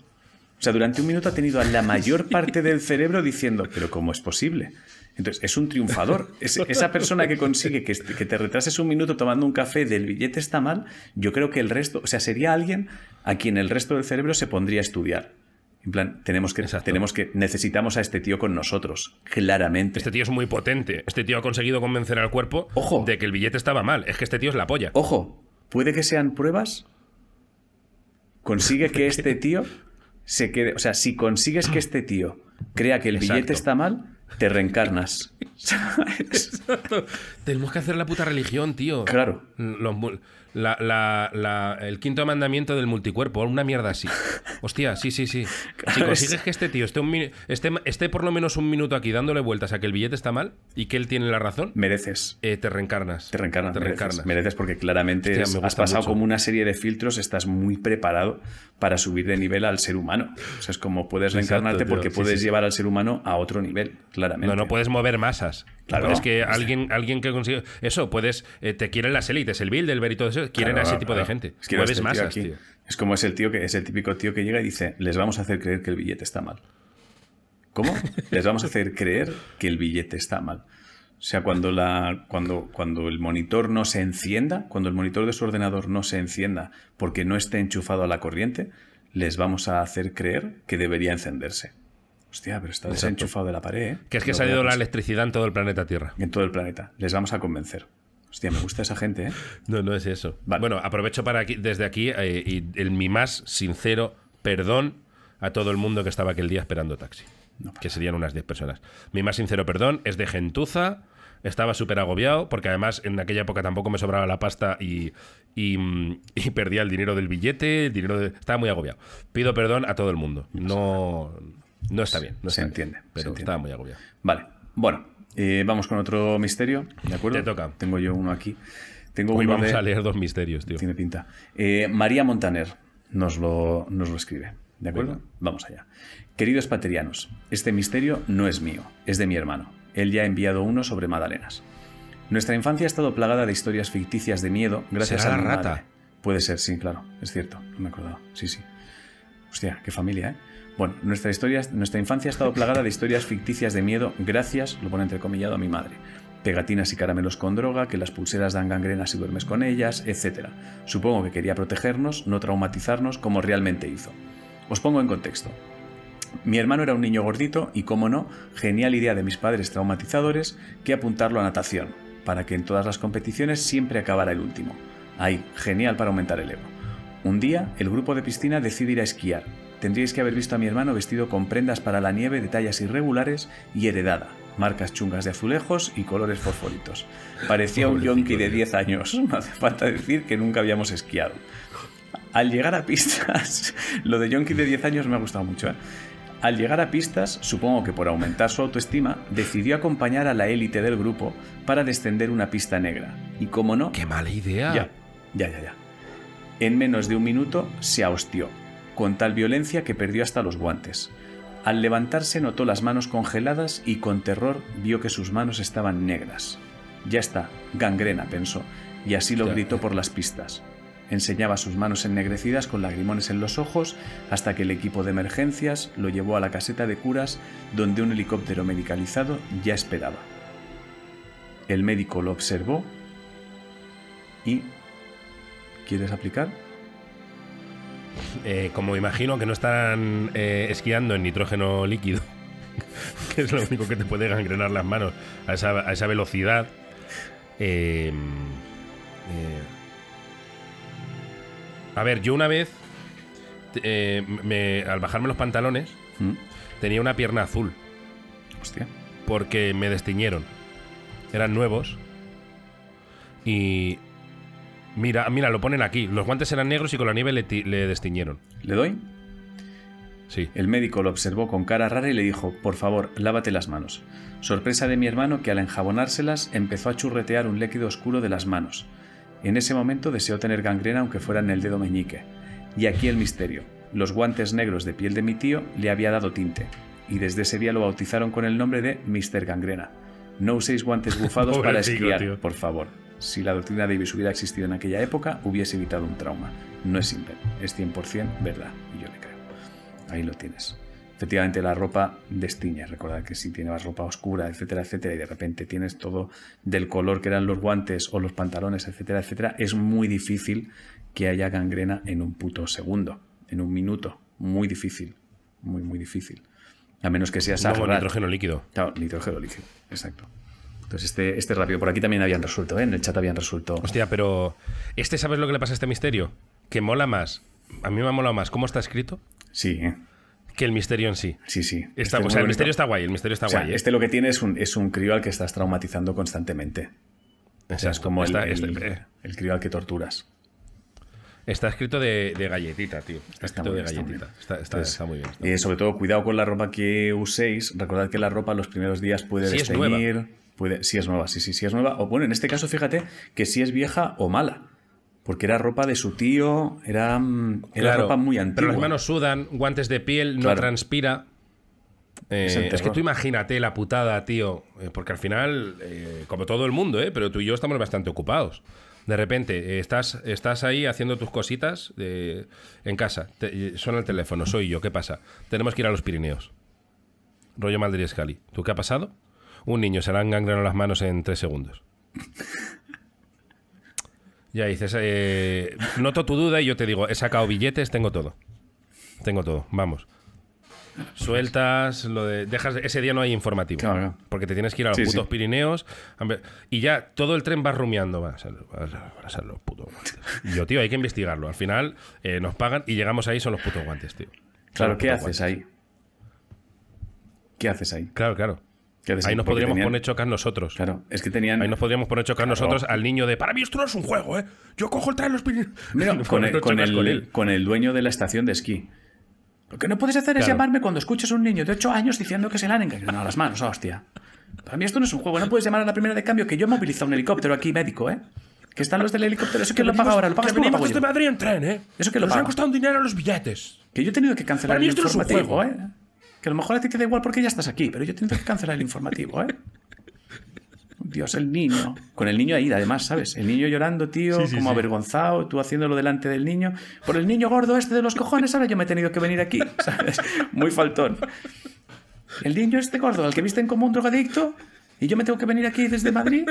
O sea, durante un minuto ha tenido a la mayor [laughs] parte del cerebro diciendo, pero ¿cómo es posible? Entonces, es un triunfador. Es- esa persona que consigue que, que te retrases un minuto tomando un café del billete está mal, yo creo que el resto, o sea, sería alguien a quien el resto del cerebro se pondría a estudiar. En plan, tenemos que, Exacto. tenemos que, necesitamos a este tío con nosotros, claramente. Este tío es muy potente. Este tío ha conseguido convencer al cuerpo Ojo. de que el billete estaba mal. Es que este tío es la polla. Ojo, puede que sean pruebas. Consigue que este [laughs] tío se quede. O sea, si consigues que este tío crea que el Exacto. billete está mal, te reencarnas. [laughs] ¿Sabes? Tenemos que hacer la puta religión, tío. Claro. Los la- la- la- el quinto mandamiento del multicuerpo, una mierda así. [laughs] Hostia, sí, sí, sí. Si consigues es- que este tío esté, un esté, esté por lo menos un minuto aquí dándole vueltas a que el billete está mal y que él tiene la razón, Mereces. eh, te reencarnas. Te reencarnas. Te mereces, reencarnas. mereces porque claramente Hostia, es- me has pasado mucho. como una serie de filtros, estás muy preparado para subir de nivel al ser humano. O sea, es como puedes reencarnarte porque Sí, puedes sí, sí. llevar al ser humano a otro nivel, claramente. No, no puedes mover masas. Claro. Es que alguien, alguien que consigue. Eso, puedes. eh, te quieren las élites, el Bilderberg y todo eso. Quieren Claro, a ese tipo de gente. Es que Mueves este tío masas, aquí tío. Es como es el tío que es el típico tío que llega y dice, les vamos a hacer creer que el billete está mal. ¿Cómo? [laughs] Les vamos a hacer creer que el billete está mal. O sea, cuando, la, cuando, cuando el monitor no se encienda, cuando el monitor de su ordenador no se encienda porque no esté enchufado a la corriente, les vamos a hacer creer que debería encenderse. Hostia, pero está desenchufado de la pared, ¿eh? Que es que ha salido la electricidad en todo el planeta Tierra. En todo el planeta. Les vamos a convencer. Hostia, me gusta esa gente, ¿eh? [laughs] No, no es eso. Vale. Bueno, aprovecho para aquí, desde aquí eh, y el, mi más sincero perdón a todo el mundo que estaba aquel día esperando taxi. que serían unas 10 personas. Mi más sincero perdón es de gentuza. Estaba súper agobiado porque además en aquella época tampoco me sobraba la pasta y, y, mm, [laughs] y perdía el dinero del billete. El dinero de- estaba muy agobiado. Pido perdón a todo el mundo. No, no está bien. No Se bien, entiende, se Pero entiende. estaba muy agobiado. Vale, bueno, eh, vamos con otro misterio, ¿de acuerdo? Te toca. Tengo yo uno aquí. Tengo Hoy uno vamos de- a leer dos misterios, tío. Tiene pinta. Eh, María Montaner nos lo, nos lo escribe, ¿de acuerdo? Venga. Vamos allá. Queridos paterianos, este misterio no es mío, es de mi hermano. Él ya ha enviado uno sobre Madalenas. Nuestra infancia ha estado plagada de historias ficticias de miedo gracias ¿Será a la rata? madre. Puede ser, sí, claro, es cierto, no me he acordado. Sí, sí. Hostia, qué familia, ¿eh? Bueno, nuestra, nuestra infancia ha estado plagada de historias ficticias de miedo gracias, lo pone entrecomillado, a mi madre. Pegatinas y caramelos con droga, que las pulseras dan gangrena si duermes con ellas, etc. Supongo que quería protegernos, no traumatizarnos como realmente hizo. Os pongo en contexto. Mi hermano era un niño gordito y, como no, genial idea de mis padres traumatizadores que apuntarlo a natación, para que en todas las competiciones siempre acabara el último. Ahí, genial para aumentar el ego. Un día, el grupo de piscina decide ir a esquiar. Tendríais que haber visto a mi hermano vestido con prendas para la nieve de tallas irregulares y heredada, marcas chungas de azulejos y colores fosforitos. Parecía un yonki de tío. 10 años, [laughs] no hace falta decir que nunca habíamos esquiado. Al llegar a pistas, [laughs] lo de Yonki de 10 años me ha gustado mucho. ¿eh? Al llegar a pistas, supongo que por aumentar su autoestima, decidió acompañar a la élite del grupo para descender una pista negra. Y como no, Qué mala idea. ya, ya, ya, ya. En menos de un minuto se ahostió, con tal violencia que perdió hasta los guantes. Al levantarse notó las manos congeladas y con terror vio que sus manos estaban negras. Ya está, gangrena, pensó, y así lo gritó por las pistas. Enseñaba sus manos ennegrecidas con lagrimones en los ojos hasta que el equipo de emergencias lo llevó a la caseta de curas donde un helicóptero medicalizado ya esperaba. El médico lo observó y... ¿Quieres aplicar? Eh, como imagino que no están eh, esquiando en nitrógeno líquido, [laughs] que es lo único que te puede gangrenar las manos a esa, a esa velocidad. eh, a ver, yo una vez, me- al bajarme los pantalones, ¿Mm? tenía una pierna azul Hostia. porque me destiñeron. Eran nuevos. Y. Mira, mira, lo ponen aquí. Los guantes eran negros y con la nieve le, le destiñeron. ¿Le doy? Sí. El médico lo observó con cara rara y le dijo, por favor, lávate las manos. Sorpresa de mi hermano que al enjabonárselas empezó a churretear un líquido oscuro de las manos. En ese momento deseó tener gangrena aunque fuera en el dedo meñique. Y aquí el misterio. Los guantes negros de piel de mi tío le había dado tinte, y desde ese día lo bautizaron con el nombre de Mr. Gangrena. No uséis guantes bufados [laughs] para esquiar, tío. por favor. Si la doctrina Davis hubiera existido en aquella época, hubiese evitado un trauma. No es invento, es 100% verdad, y yo le creo. Ahí lo tienes. Efectivamente, la ropa destiñe. Recordad que si tienes ropa oscura, etcétera, etcétera, y de repente tienes todo del color que eran los guantes o los pantalones, etcétera, etcétera, es muy difícil que haya gangrena en un puto segundo, en un minuto. Muy difícil. Muy, muy difícil. A menos que seas Como nitrógeno líquido. Claro, nitrógeno líquido. Exacto. Entonces, este, este rápido. Por aquí también habían resuelto, ¿eh? En el chat habían resuelto. Hostia, pero. ¿Este sabes lo que le pasa a este misterio? Que mola más. A mí me ha molado más cómo está escrito Sí, ¿eh? que el misterio en sí. Sí, sí. Está, Este es o sea, el bonito. misterio está guay, el misterio está O sea, guay. ¿eh? este lo que tiene es un, es un crío al que estás traumatizando constantemente. O sea, es como el, el- eh, el crío al que torturas. está escrito de, de galletita, tío. Está, Está escrito muy de bien, está muy galletita. bien. Está, está- Entonces, está muy bien. Eh, sobre todo, cuidado con la ropa que uséis. Recordad que la ropa los primeros días puede Sí es desteñir. Puede, sí es nueva, sí, sí, sí es nueva. O bueno, en este caso, fíjate que sí es vieja o mala. Porque era ropa de su tío, era, mm, era Claro, ropa muy antigua. Pero las manos sudan, guantes de piel, no Claro. transpira. Eh, Es que tú imagínate la putada, tío. eh, porque al final, eh, como todo el mundo, ¿eh? pero tú y yo estamos bastante ocupados. De repente, estás, estás ahí haciendo tus cositas eh, en casa. Te- suena el teléfono, soy yo. ¿Qué pasa? Tenemos que ir a los Pirineos. Rollo Madrid Scali. ¿Tú qué ha pasado? Un niño se le han gangrenado las manos en tres segundos. Ya dices, eh, noto tu duda y yo te digo, he sacado billetes, tengo todo. Tengo todo, vamos. Sueltas, lo de. Dejas. Ese día no hay informativo. Claro. Porque te tienes que ir a los Sí, putos sí. Pirineos. Y ya todo el tren va rumiando. Va a ser, los putos guantes. Y yo, tío, hay que investigarlo. Al final eh, nos pagan y llegamos ahí, son los putos guantes, tío. Son Claro, ¿qué haces guantes. ahí? ¿Qué haces ahí? Claro, claro. ¿Qué haces Ahí nos podríamos tenían- poner chocas nosotros. Claro, es que tenían. Ahí nos podríamos poner chocas Claro. nosotros al niño de. Para mí esto no es un juego, ¿eh? Yo cojo el tren de los. [laughs] Mira, [laughs] con, el, con, el, con él. con el dueño de la estación de esquí. Lo que no puedes hacer es Claro. llamarme cuando escuches a un niño de 8 años diciendo que se le han engangrenado las manos, hostia. Para mí esto no es un juego, no puedes llamar a la primera de cambio que yo he movilizado un helicóptero aquí médico, ¿eh? Que están los del helicóptero, eso que lo paga ahora, lo pagas que venimos desde. Madrid en tren, ¿eh? Eso que lo Nos han costado un dinero los billetes. Que yo he tenido que cancelar Para mí el esto no es un informativo, juego. ¿eh? Que a lo mejor a ti te da igual porque ya estás aquí, pero yo tenido que cancelar el informativo, ¿eh? Dios, el niño. Con el niño ahí, además, ¿sabes? El niño llorando, tío, Sí, sí, como sí. avergonzado, tú haciéndolo delante del niño. Por el niño gordo este de los cojones, ahora yo me he tenido que venir aquí, [laughs] ¿sabes? Muy faltón. El niño este gordo, al que visten como un drogadicto, y yo me tengo que venir aquí desde Madrid.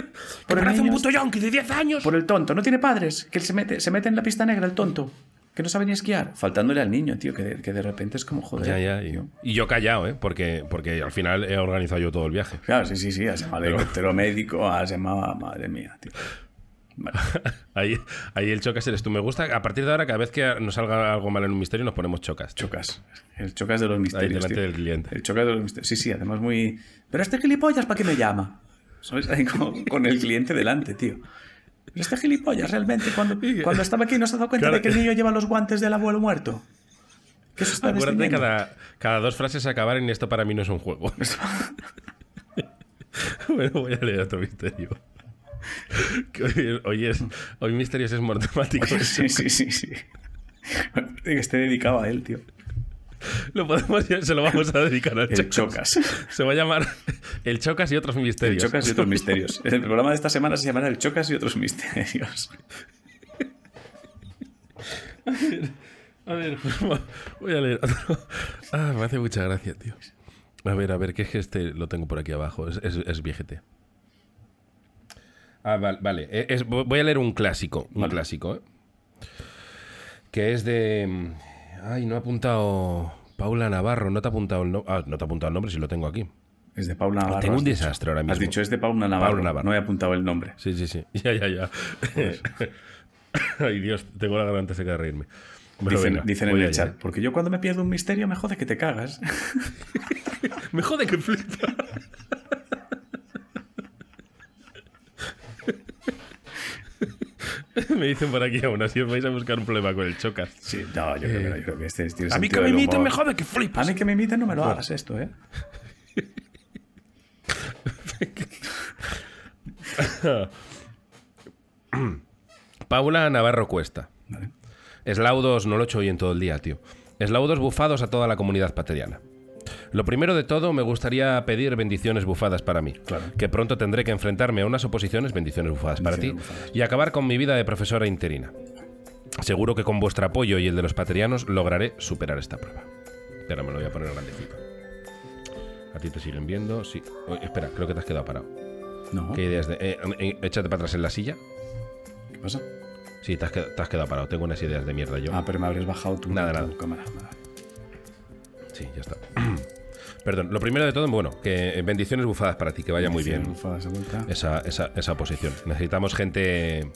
Por el, Parece un niño puto yonki de 10 años. por el tonto. No tiene padres, que él se mete, se mete en la pista negra, el tonto. Que no sabe ni esquiar. Faltándole al niño, tío, que de, que de repente es como joder. Ya, ya. Y, tío. y yo callado, ¿eh? Porque, porque al final he organizado yo todo el viaje. Claro, sí, sí, sí, has llamado al helicóptero médico, has llamado madre mía, tío. Vale. [laughs] Ahí, ahí el chocas eres tú. Me gusta, a partir de ahora, cada vez que nos salga algo mal en un misterio, nos ponemos chocas. Chocas. El chocas de los misterios. delante tío. del cliente. El chocas de los misterios. Sí, sí, además muy. Pero este gilipollas, ¿para qué me llama? ¿Sabes? Ahí con, con el cliente delante, tío. Pero este gilipollas realmente, cuando, [laughs] cuando estaba aquí, no se ha dado cuenta Claro. de que el niño lleva los guantes del abuelo muerto. ¿Qué se está Acuérdate cada, cada dos frases acabar en esto para mí no es un juego. [laughs] bueno, voy a leer otro misterio. Hoy, hoy es, hoy Misterios es monotemático. Sí, sí, sí, sí. Que esté dedicado a él, tío. Lo podemos, se lo vamos a dedicar al El Chocas. Chocas. Se va a llamar El Chocas y otros El misterios. Chocas y otros misterios. El programa de esta semana se llamará El Chocas y otros misterios. A ver, [laughs] voy a leer otro. Ah, me hace mucha gracia, tío. A ver, a ver, que es que este lo tengo por aquí abajo. Es, es, es viejete. Ah, val- vale. Eh, es- voy a leer un clásico. Un Vale. clásico, ¿eh? Que es de. Ay, no ha apuntado. Paula Navarro, no te ha apuntado el nombre. Ah, no te ha apuntado el nombre, si lo tengo aquí. Es de Paula Navarro. tengo un has desastre ahora Has mismo. dicho, es de Paula Navarro. Paula Navarro. No he apuntado el nombre. Sí, sí, sí. [laughs] Ya, ya, ya. [laughs] Ay, Dios, tengo la garganta seca de reírme. Dicen venga, dicen en el chat. ¿eh? Porque yo cuando me pierdo un misterio me jode que te cagas. [laughs] Me jode que flipa. [laughs] me dicen por aquí aún así os vais a buscar un problema con el chocas. Sí, no, yo creo que no. Yo creo que este tiene A mí que me imiten me jode que A flipas. mí que me imiten no me lo hagas esto, ¿eh? [laughs] Paula Navarro Cuesta. Vale. Eslaudos, no lo he hecho hoy en todo el día, tío. Eslaudos bufados a toda la comunidad pateriana. Lo primero de todo, me gustaría pedir bendiciones bufadas para mí. Claro. Que pronto tendré que enfrentarme a unas oposiciones, bendiciones bufadas para ti, bufadas. y acabar con mi vida de profesora interina. Seguro que con vuestro apoyo y el de los paterianos lograré superar esta prueba. Espera, me lo voy a poner grandecito. ¿A ti te siguen viendo? Sí. Oye, espera, creo que te has quedado parado. No. ¿Qué ideas de...? eh, eh, échate para atrás en la silla. ¿Qué pasa? Sí, te has, quedado, te has quedado parado. Tengo unas ideas de mierda yo. Ah, pero me habrías bajado tu, Nada, tu nada. cámara. Nada. Sí, ya está. [clears throat] Perdón, lo primero de todo, bueno, que bendiciones bufadas para ti, que vaya muy bien Bufadas esa, esa, esa oposición. Necesitamos gente,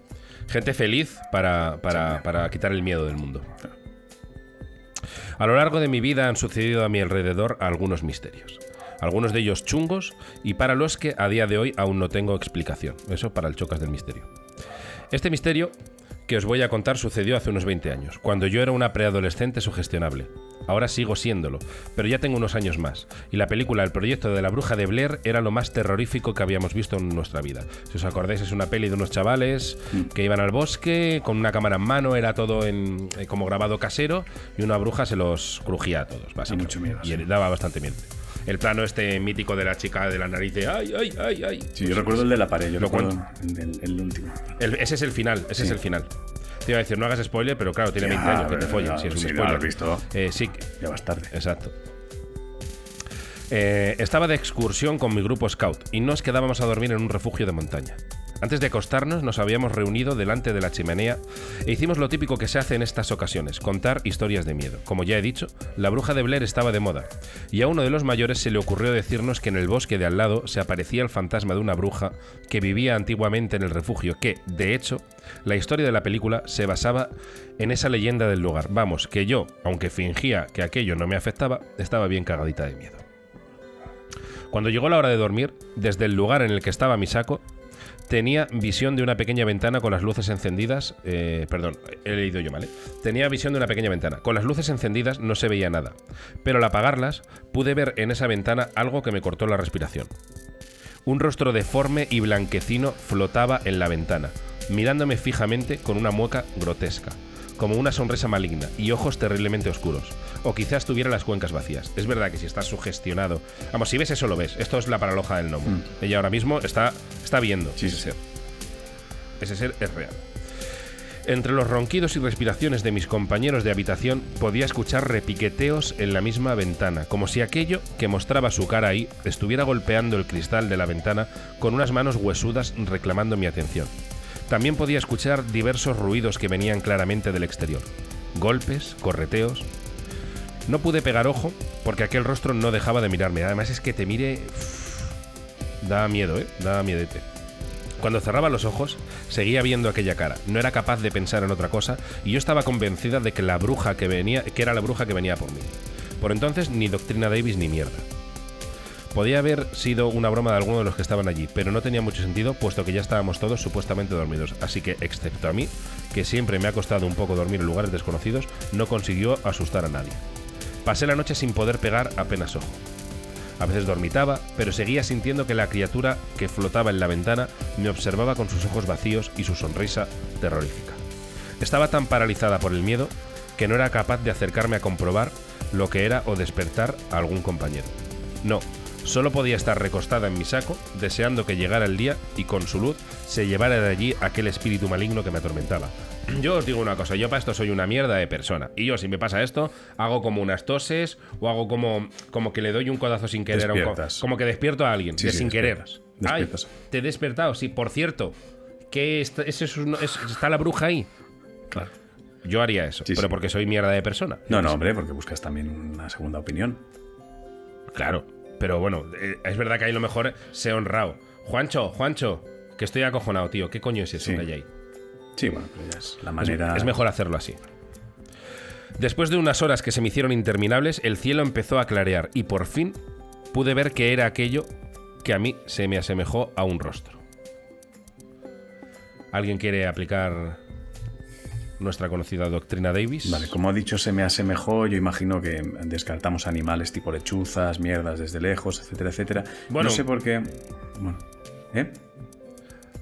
gente feliz para, para, para quitar el miedo del mundo. A lo largo de mi vida han sucedido a mi alrededor algunos misterios. Algunos de ellos chungos y para los que a día de hoy aún no tengo explicación. Eso para el chocas del misterio. Este misterio que os voy a contar sucedió hace unos 20 años, cuando yo era una preadolescente sugestionable. Ahora sigo siéndolo, pero ya tengo unos años más, y la película El proyecto de la bruja de Blair era lo más terrorífico que habíamos visto en nuestra vida. Si os acordáis, es una peli de unos chavales que iban al bosque con una cámara en mano, era todo en, eh, como grabado casero, y una bruja se los crujía a todos, básicamente. mucho miedo, Y sí. daba bastante miedo. El plano este mítico de la chica de la nariz de ¡ay, ay, ay, ay! Sí, yo recuerdo el de la pared. Yo Lo recuerdo el, último. El- ese es el final, ese es el final. Te iba a decir, no hagas spoiler, pero claro, tiene Ya, 20 años que te follen, si es un si no lo spoiler. has visto. Eh, sí, Ya vas tarde. exacto. Eh, estaba de excursión con mi grupo scout y nos quedábamos a dormir en un refugio de montaña. Antes de acostarnos nos habíamos reunido delante de la chimenea e hicimos lo típico que se hace en estas ocasiones, contar historias de miedo. Como ya he dicho, la bruja de Blair estaba de moda y a uno de los mayores se le ocurrió decirnos que en el bosque de al lado se aparecía el fantasma de una bruja que vivía antiguamente en el refugio, que, de hecho, la historia de la película se basaba en esa leyenda del lugar. Vamos, que yo, aunque fingía que aquello no me afectaba, estaba bien cagadita de miedo. Cuando llegó la hora de dormir, desde el lugar en el que estaba mi saco, tenía visión de una pequeña ventana con las luces encendidas. eh, perdón, he leído yo mal. ¿eh? Tenía visión de una pequeña ventana. Con las luces encendidas no se veía nada. Pero al apagarlas, pude ver en esa ventana algo que me cortó la respiración. Un rostro deforme y blanquecino flotaba en la ventana, mirándome fijamente con una mueca grotesca, como una sonrisa maligna y ojos terriblemente oscuros. O quizás tuviera las cuencas vacías. Es verdad que si estás sugestionado. Vamos, si ves eso lo ves. Esto es la paraloja del gnomo. Ella ahora mismo está, está viendo Sí, ese sí. ser. Ese ser es real. Entre los ronquidos y respiraciones de mis compañeros de habitación podía escuchar repiqueteos en la misma ventana, como si aquello que mostraba su cara ahí estuviera golpeando el cristal de la ventana con unas manos huesudas reclamando mi atención. También podía escuchar diversos ruidos que venían claramente del exterior. Golpes, correteos. No pude pegar ojo porque aquel rostro no dejaba de mirarme. Además es que te mire... Da miedo, ¿eh? Da miedete. Cuando cerraba los ojos, seguía viendo aquella cara. No era capaz de pensar en otra cosa y yo estaba convencida de que la bruja que venía, que era la bruja que venía por mí. Por entonces ni doctrina Davis ni mierda. Podía haber sido una broma de alguno de los que estaban allí, pero no tenía mucho sentido puesto que ya estábamos todos supuestamente dormidos, así que excepto a mí, que siempre me ha costado un poco dormir en lugares desconocidos, no consiguió asustar a nadie. Pasé la noche sin poder pegar apenas ojo. A veces dormitaba, pero seguía sintiendo que la criatura que flotaba en la ventana me observaba con sus ojos vacíos y su sonrisa terrorífica. Estaba tan paralizada por el miedo que no era capaz de acercarme a comprobar lo que era o despertar a algún compañero. No, solo podía estar recostada en mi saco, deseando que llegara el día y con su luz se llevara de allí aquel espíritu maligno que me atormentaba. [clears throat] Yo os digo una cosa, yo para esto soy una mierda de persona. Y yo, si me pasa esto, hago como unas toses o hago como, como que le doy un codazo sin querer. a un co- como que despierto a alguien, Sí, de sí, sin querer. despiertas. Ay, te he despertado, sí, por cierto. Que est- ese es está la bruja ahí. Claro. Yo haría eso, Sí, pero porque soy mierda de persona. No, no, hombre, porque buscas también una segunda opinión. Claro, pero bueno, eh, es verdad que ahí lo mejor se honrado. Juancho, Juancho, que estoy acojonado, tío. ¿Qué coño es eso Sí. que hay ahí? Sí, bueno, pero ya es la Es- manera. Es, mejor hacerlo así. Después de unas horas que se me hicieron interminables, el cielo empezó a clarear y por fin pude ver que era aquello que a mí se me asemejó a un rostro. ¿Alguien quiere aplicar nuestra conocida doctrina Davis? Vale, como ha dicho, se me asemejó. Yo imagino que descartamos animales tipo lechuzas, mierdas desde lejos, etcétera, etcétera. Bueno. no sé por qué. Bueno, ¿eh?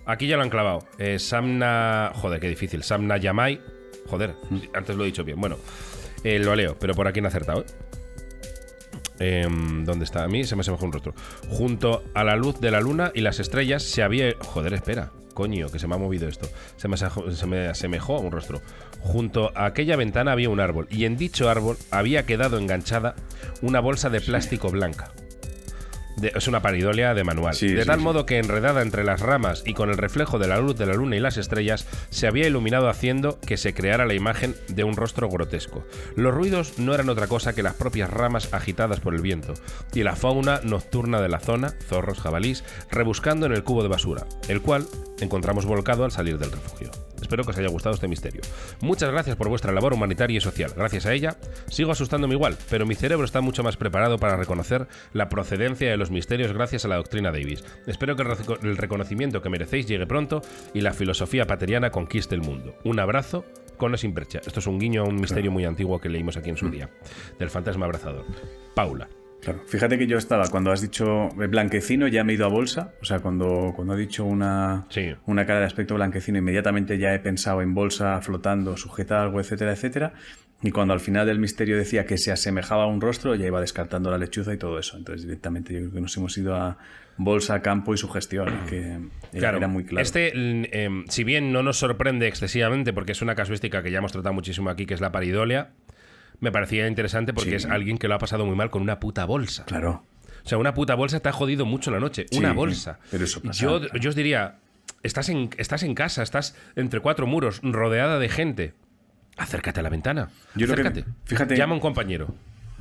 Aquí ya lo han clavado. Eh, Samna. Joder, qué difícil. Samna Yamai. Joder, antes lo he dicho bien. Bueno, eh, lo leo, pero por aquí no he acertado. ¿eh? Em, ¿Dónde está? A mí se me asemejó un rostro. Junto a la luz de la luna y las estrellas se había. Joder, espera. Coño, que se me ha movido esto. Se me, asemejó, se me asemejó a un rostro. Junto a aquella ventana había un árbol. Y en dicho árbol había quedado enganchada una bolsa de plástico blanca. De- es una paridolia de manual. Sí, de sí, tal sí. modo que enredada entre las ramas y con el reflejo de la luz de la luna y las estrellas, se había iluminado haciendo que se creara la imagen de un rostro grotesco. Los ruidos no eran otra cosa que las propias ramas agitadas por el viento, y la fauna nocturna de la zona, zorros, jabalís, rebuscando en el cubo de basura, el cual encontramos volcado al salir del refugio. Espero que os haya gustado este misterio. Muchas gracias por vuestra labor humanitaria y social. Gracias a ella, sigo asustándome igual, pero mi cerebro está mucho más preparado para reconocer la procedencia de los misterios gracias a la doctrina Davis. Espero que el reco- el reconocimiento que merecéis llegue pronto y la filosofía pateriana conquiste el mundo. Un abrazo con sin percha. Esto es un guiño a un misterio muy antiguo que leímos aquí en su día, del fantasma abrazador. Paula. Claro. Fíjate que yo estaba, cuando has dicho blanquecino, ya me he ido a bolsa. O sea, cuando, cuando ha dicho una, Sí. una cara de aspecto blanquecino, inmediatamente ya he pensado en bolsa flotando, sujeta algo, etcétera, etcétera. Y cuando al final del misterio decía que se asemejaba a un rostro, ya iba descartando la lechuza y todo eso. Entonces, directamente yo creo que nos hemos ido a bolsa, campo y sugestión, que era, Claro, era muy claro. Este, mm, em, si bien no nos sorprende excesivamente, porque es una casuística que ya hemos tratado muchísimo aquí, que es la paridolia, me parecía interesante porque Sí. es alguien que lo ha pasado muy mal con una puta bolsa. Claro. O sea, una puta bolsa te ha jodido mucho la noche. Sí, una bolsa. pero eso pasa, yo, claro. yo os diría, estás en, estás en casa, estás entre cuatro muros, rodeada de gente. Acércate a la ventana. Yo que- fíjate- Llama a un compañero.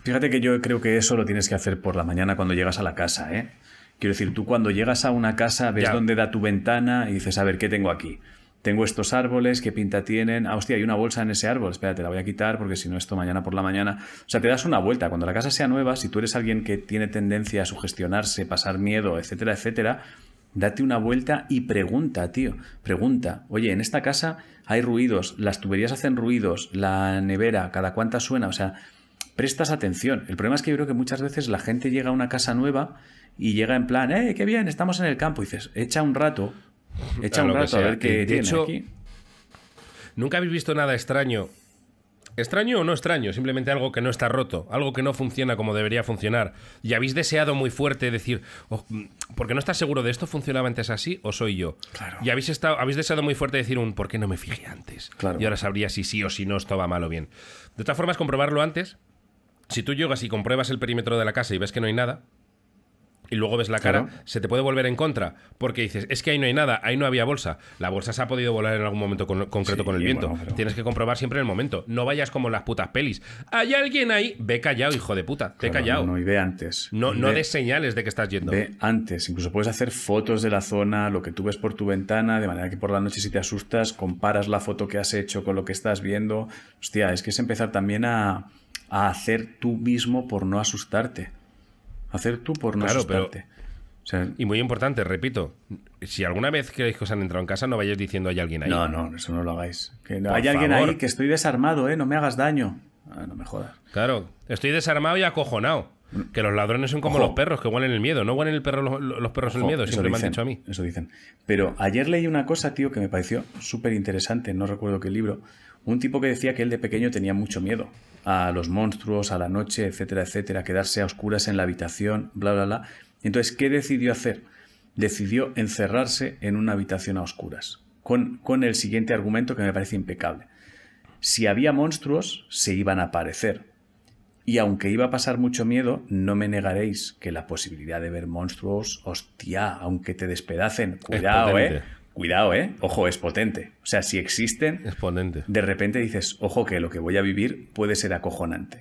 Fíjate que yo creo que eso lo tienes que hacer por la mañana cuando llegas a la casa, ¿eh? Quiero decir, tú cuando llegas a una casa ves Ya. dónde da tu ventana y dices, a ver, ¿qué tengo aquí? Tengo estos árboles, ¿qué pinta tienen? Ah, hostia, hay una bolsa en ese árbol, espérate, la voy a quitar porque si no esto mañana por la mañana... O sea, te das una vuelta. Cuando la casa sea nueva, si tú eres alguien que tiene tendencia a sugestionarse, pasar miedo, etcétera, etcétera, date una vuelta y pregunta, tío. Pregunta, oye, en esta casa hay ruidos, las tuberías hacen ruidos, la nevera, cada cuánta suena, o sea, prestas atención. El problema es que yo creo que muchas veces la gente llega a una casa nueva y llega en plan, ¡eh, qué bien! Estamos en el campo. Y dices, echa un rato, echa un rato a ver qué de tiene hecho, aquí. ¿Nunca habéis visto nada extraño? Extraño o no extraño, simplemente algo que no está roto, algo que no funciona como debería funcionar. Y habéis deseado muy fuerte decir, "Oh, porque no estás seguro de esto funcionaba antes así o soy yo. Claro. Y habéis, estado, habéis deseado muy fuerte decir un, ¿por qué no me fijé antes? Claro. Y ahora sabría si sí o si no esto va mal o bien. De todas formas, comprobarlo antes. Si tú llegas y compruebas el perímetro de la casa y ves que no hay nada, y luego ves la cara, Claro. se te puede volver en contra. Porque dices, es que ahí no hay nada, ahí no había bolsa. La bolsa se ha podido volar en algún momento con- concreto Sí, con el viento. bueno, pero- Tienes que comprobar siempre en el momento. No vayas como en las putas pelis. ¿Hay alguien ahí? Ve callado, hijo de puta. Ve Claro, callado. No, y ve antes. No, no des señales de que estás yendo. Ve antes, incluso puedes hacer fotos de la zona, lo que tú ves por tu ventana, de manera que por la noche si te asustas, comparas la foto que has hecho con lo que estás viendo. Hostia, es que es empezar también a, a hacer tú mismo por no asustarte. Hacer tú por no Claro, pero- asustarte. O sea, Y muy importante, repito, si alguna vez creéis que os han entrado en casa, no vayáis diciendo hay alguien ahí. no, no, eso no lo hagáis. Que no- hay alguien ahí que estoy desarmado, ¿eh? No me hagas daño. Ah, no me jodas. Claro, estoy desarmado y acojonado. Que los ladrones son como Ojo. los perros, que huelen el miedo. No huelen el perro los, los perros el miedo, siempre me han dicen, dicho a mí. Eso dicen. Pero ayer leí una cosa, tío, que me pareció súper interesante, no recuerdo qué libro. Un tipo que decía que él de pequeño tenía mucho miedo a los monstruos, a la noche, etcétera, etcétera, quedarse a oscuras en la habitación, bla, bla, bla. Entonces, ¿qué decidió hacer? Decidió encerrarse en una habitación a oscuras, con, con el siguiente argumento que me parece impecable. Si había monstruos, se iban a aparecer. Y aunque iba a pasar mucho miedo, no me negaréis que la posibilidad de ver monstruos, hostia, aunque te despedacen, cuidado, eh. Cuidado, eh. Ojo, es potente. O sea, si existen, Es potente. de repente dices, ojo, que lo que voy a vivir puede ser acojonante.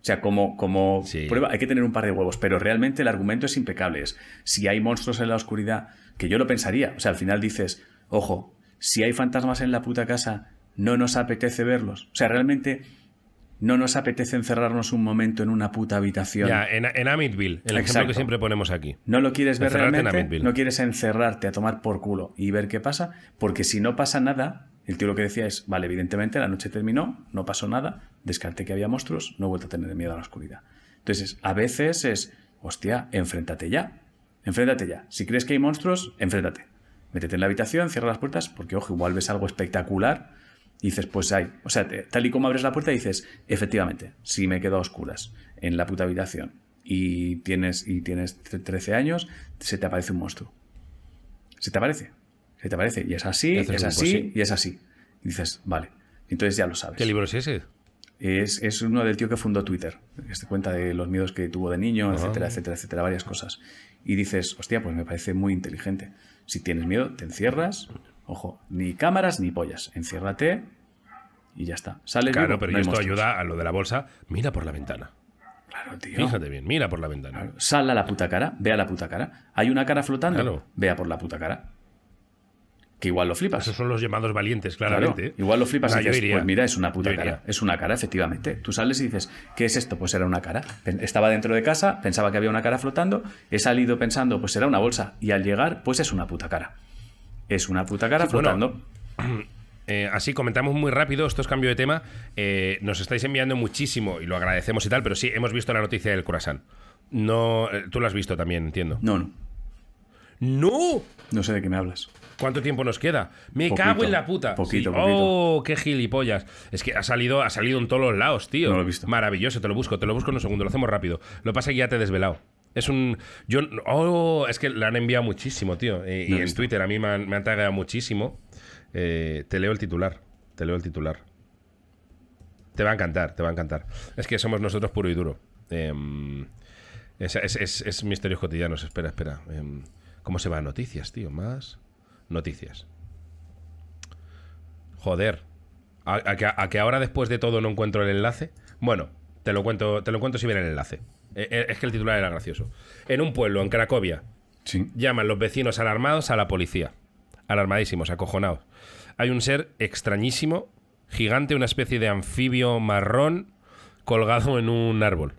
O sea, como, como Sí. prueba, hay que tener un par de huevos, pero realmente el argumento es impecable. Es, si hay monstruos en la oscuridad, que yo lo pensaría. O sea, al final dices, ojo, si hay fantasmas en la puta casa, no nos apetece verlos. O sea, realmente no nos apetece encerrarnos un momento en una puta habitación. Ya, en, en Amityville, el ejemplo que siempre ponemos aquí. No lo quieres ver realmente, no quieres encerrarte a tomar por culo y ver qué pasa, porque si no pasa nada, el tío lo que decía es, vale, evidentemente la noche terminó, no pasó nada, descarté que había monstruos, no he vuelto a tener miedo a la oscuridad. Entonces, a veces es, hostia, enfréntate ya, enfréntate ya. Si crees que hay monstruos, enfréntate. Métete en la habitación, cierra las puertas, porque ojo, igual ves algo espectacular dices, pues hay. O sea, te- tal y como abres la puerta dices, efectivamente, si me quedo a oscuras en la puta habitación y tienes, y tienes tre- 13 años, se te aparece un monstruo. Se te aparece. Se te aparece. Y es así, Y es así, sí. y es así. Y dices, vale. Entonces ya lo sabes. ¿Qué libro es ese? Es, es uno del tío que fundó Twitter. Este cuenta de los miedos que tuvo de niño, etcétera, etcétera, etcétera, varias cosas. Y dices, hostia, pues me parece muy inteligente. Si tienes miedo, te encierras. Ojo, ni cámaras ni pollas. Enciérrate y ya está. Sales Claro, vivo, pero no esto monstruos. ayuda a lo de la bolsa. Mira por la ventana. Claro, tío. Fíjate bien, mira por la ventana. Claro. Sal a la puta cara, ve a la puta cara. Hay una cara flotando, Claro. vea por la puta cara. Que igual lo flipas. Esos son los llamados valientes, Claro, claramente. igual lo flipas No, y dices, pues mira, es una puta cara. Es una cara, efectivamente. Tú sales y dices, ¿qué es esto? Pues era una cara. Estaba dentro de casa, pensaba que había una cara flotando, he salido pensando, pues será una bolsa. Y al llegar, pues es una puta cara. Es una puta cara Sí, bueno, flotando. [clears throat] Eh, así comentamos muy rápido, esto es cambio de tema. Eh, nos estáis enviando muchísimo y lo agradecemos y tal, pero sí, hemos visto la noticia del Croissant. No, eh, tú lo has visto también, entiendo. No, no. ¡No! No sé de qué me hablas. ¿Cuánto tiempo nos queda? Me Poquito, cago en la puta. poquito, Sí. poquito. Oh, qué gilipollas. Es que ha salido, ha salido en todos los lados, tío. No lo he visto. Maravilloso, te lo busco, te lo busco en un segundo, lo hacemos rápido. Lo que pasa es que ya te he desvelado. Es un. Yo. Oh, es que le han enviado muchísimo, tío. Y No en. Twitter a mí me han, me han tagueado muchísimo. Eh, te leo el titular. Te leo el titular. Te va a encantar, te va a encantar. Es que somos nosotros puro y duro. Em, es, es- es- es misterios cotidianos. Espera, espera. Em, ¿Cómo se va? Noticias, tío. Más. Noticias. Joder. ¿A, a que, a que ahora después de todo no encuentro el enlace? Bueno, te lo cuento, te lo cuento si viene el enlace. Eh, eh, es que el titular era gracioso. En un pueblo, en Cracovia, Sí. llaman los vecinos alarmados a la policía. Alarmadísimos, acojonados. Hay un ser extrañísimo, gigante, una especie de anfibio marrón colgado en un árbol,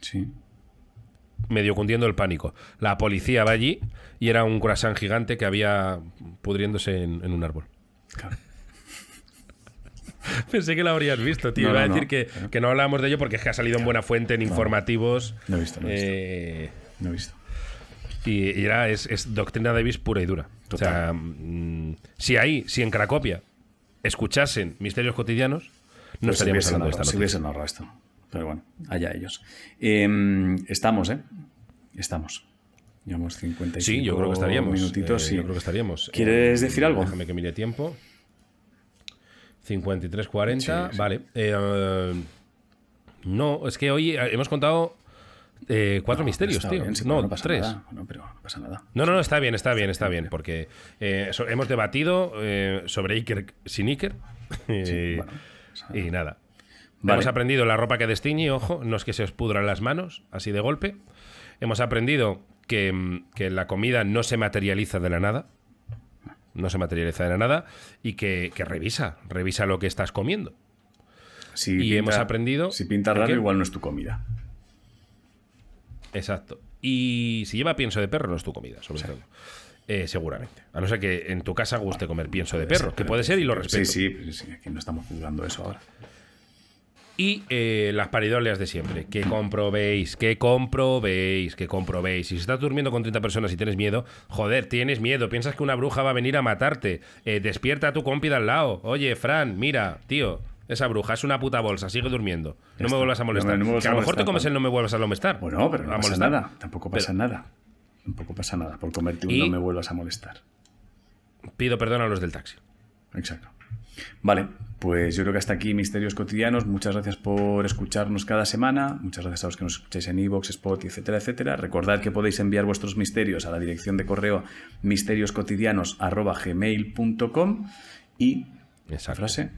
Sí. medio cundiendo el pánico. La policía va allí y era un croissant gigante que había pudriéndose en, en un árbol. Claro. [laughs] Pensé que lo habrías visto, tío. No, Iba a decir no. que, que no hablábamos de ello porque es que ha salido en buena fuente, en informativos. No he visto, no he visto. Eh, No he visto. Y, y era, es, es doctrina Davis pura y dura. O sea, mm, si ahí, si en Cracopia escuchasen misterios cotidianos, no Pues si estaríamos hablando de esta si noticia. hubiesen ahorrado esto. Pero bueno, allá ellos. Em, estamos, ¿eh? Estamos. Llevamos 55 Sí, yo creo que estaríamos. minutitos. eh, sí. Yo creo que estaríamos. ¿Quieres Eh, decir algo? Déjame que mire tiempo. 53.40, Sí, sí. vale. Eh, no, es que hoy eh, hemos contado eh, cuatro misterios, tío. bien, sí, no, no pasa tres. nada. Bueno, pero no pasa nada. No, no, no, está bien, está bien, está bien, porque eh, so- hemos debatido eh, sobre Iker sin Iker bueno, y nada. Vale. Hemos aprendido la ropa que destiñe, ojo, no es que se os pudran las manos, así de golpe. Hemos aprendido que, mm, que la comida no se materializa de la nada, no se materializa de la nada, y que, que revisa, revisa lo que estás comiendo. Si Y hemos aprendido Si pinta ¿el raro, igual no es tu comida. Exacto. Y si lleva pienso de perro, no es tu comida, sobre todo. Eh, seguramente. A no ser que en tu casa guste comer pienso de perro, que puede ser y lo respeto. Sí, sí, sí, aquí no estamos juzgando eso ahora. Y eh, las paridoleas de siempre. Que comprobéis, que comprobéis, que comprobéis. Si estás durmiendo con 30 personas y tienes miedo, joder, tienes miedo. Piensas que una bruja va a venir a matarte. Eh, despierta a tu compi de al lado. Oye, Fran, mira, tío. Esa bruja es una puta bolsa, sigue durmiendo. No me vuelvas a molestar. No me- no me vuelvas que a lo mejor te comes el no me vuelvas a molestar. Bueno, pero no A pasa molestar. nada. Tampoco pasa Pero- nada. Tampoco pasa nada por comerte un Y- no me vuelvas a molestar. Pido perdón a los del taxi. Exacto. Vale, pues yo creo que hasta aquí Misterios Cotidianos. Muchas gracias por escucharnos cada semana. Muchas gracias a los que nos escucháis en iVoox, Spotify, etcétera, etcétera. Recordad que podéis enviar vuestros misterios a la dirección de correo misterioscotidianos.gmail.com y Exacto. frase.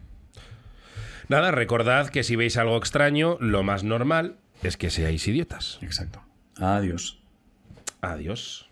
Nada, recordad que si veis algo extraño, lo más normal es que seáis idiotas. Exacto. Adiós. Adiós.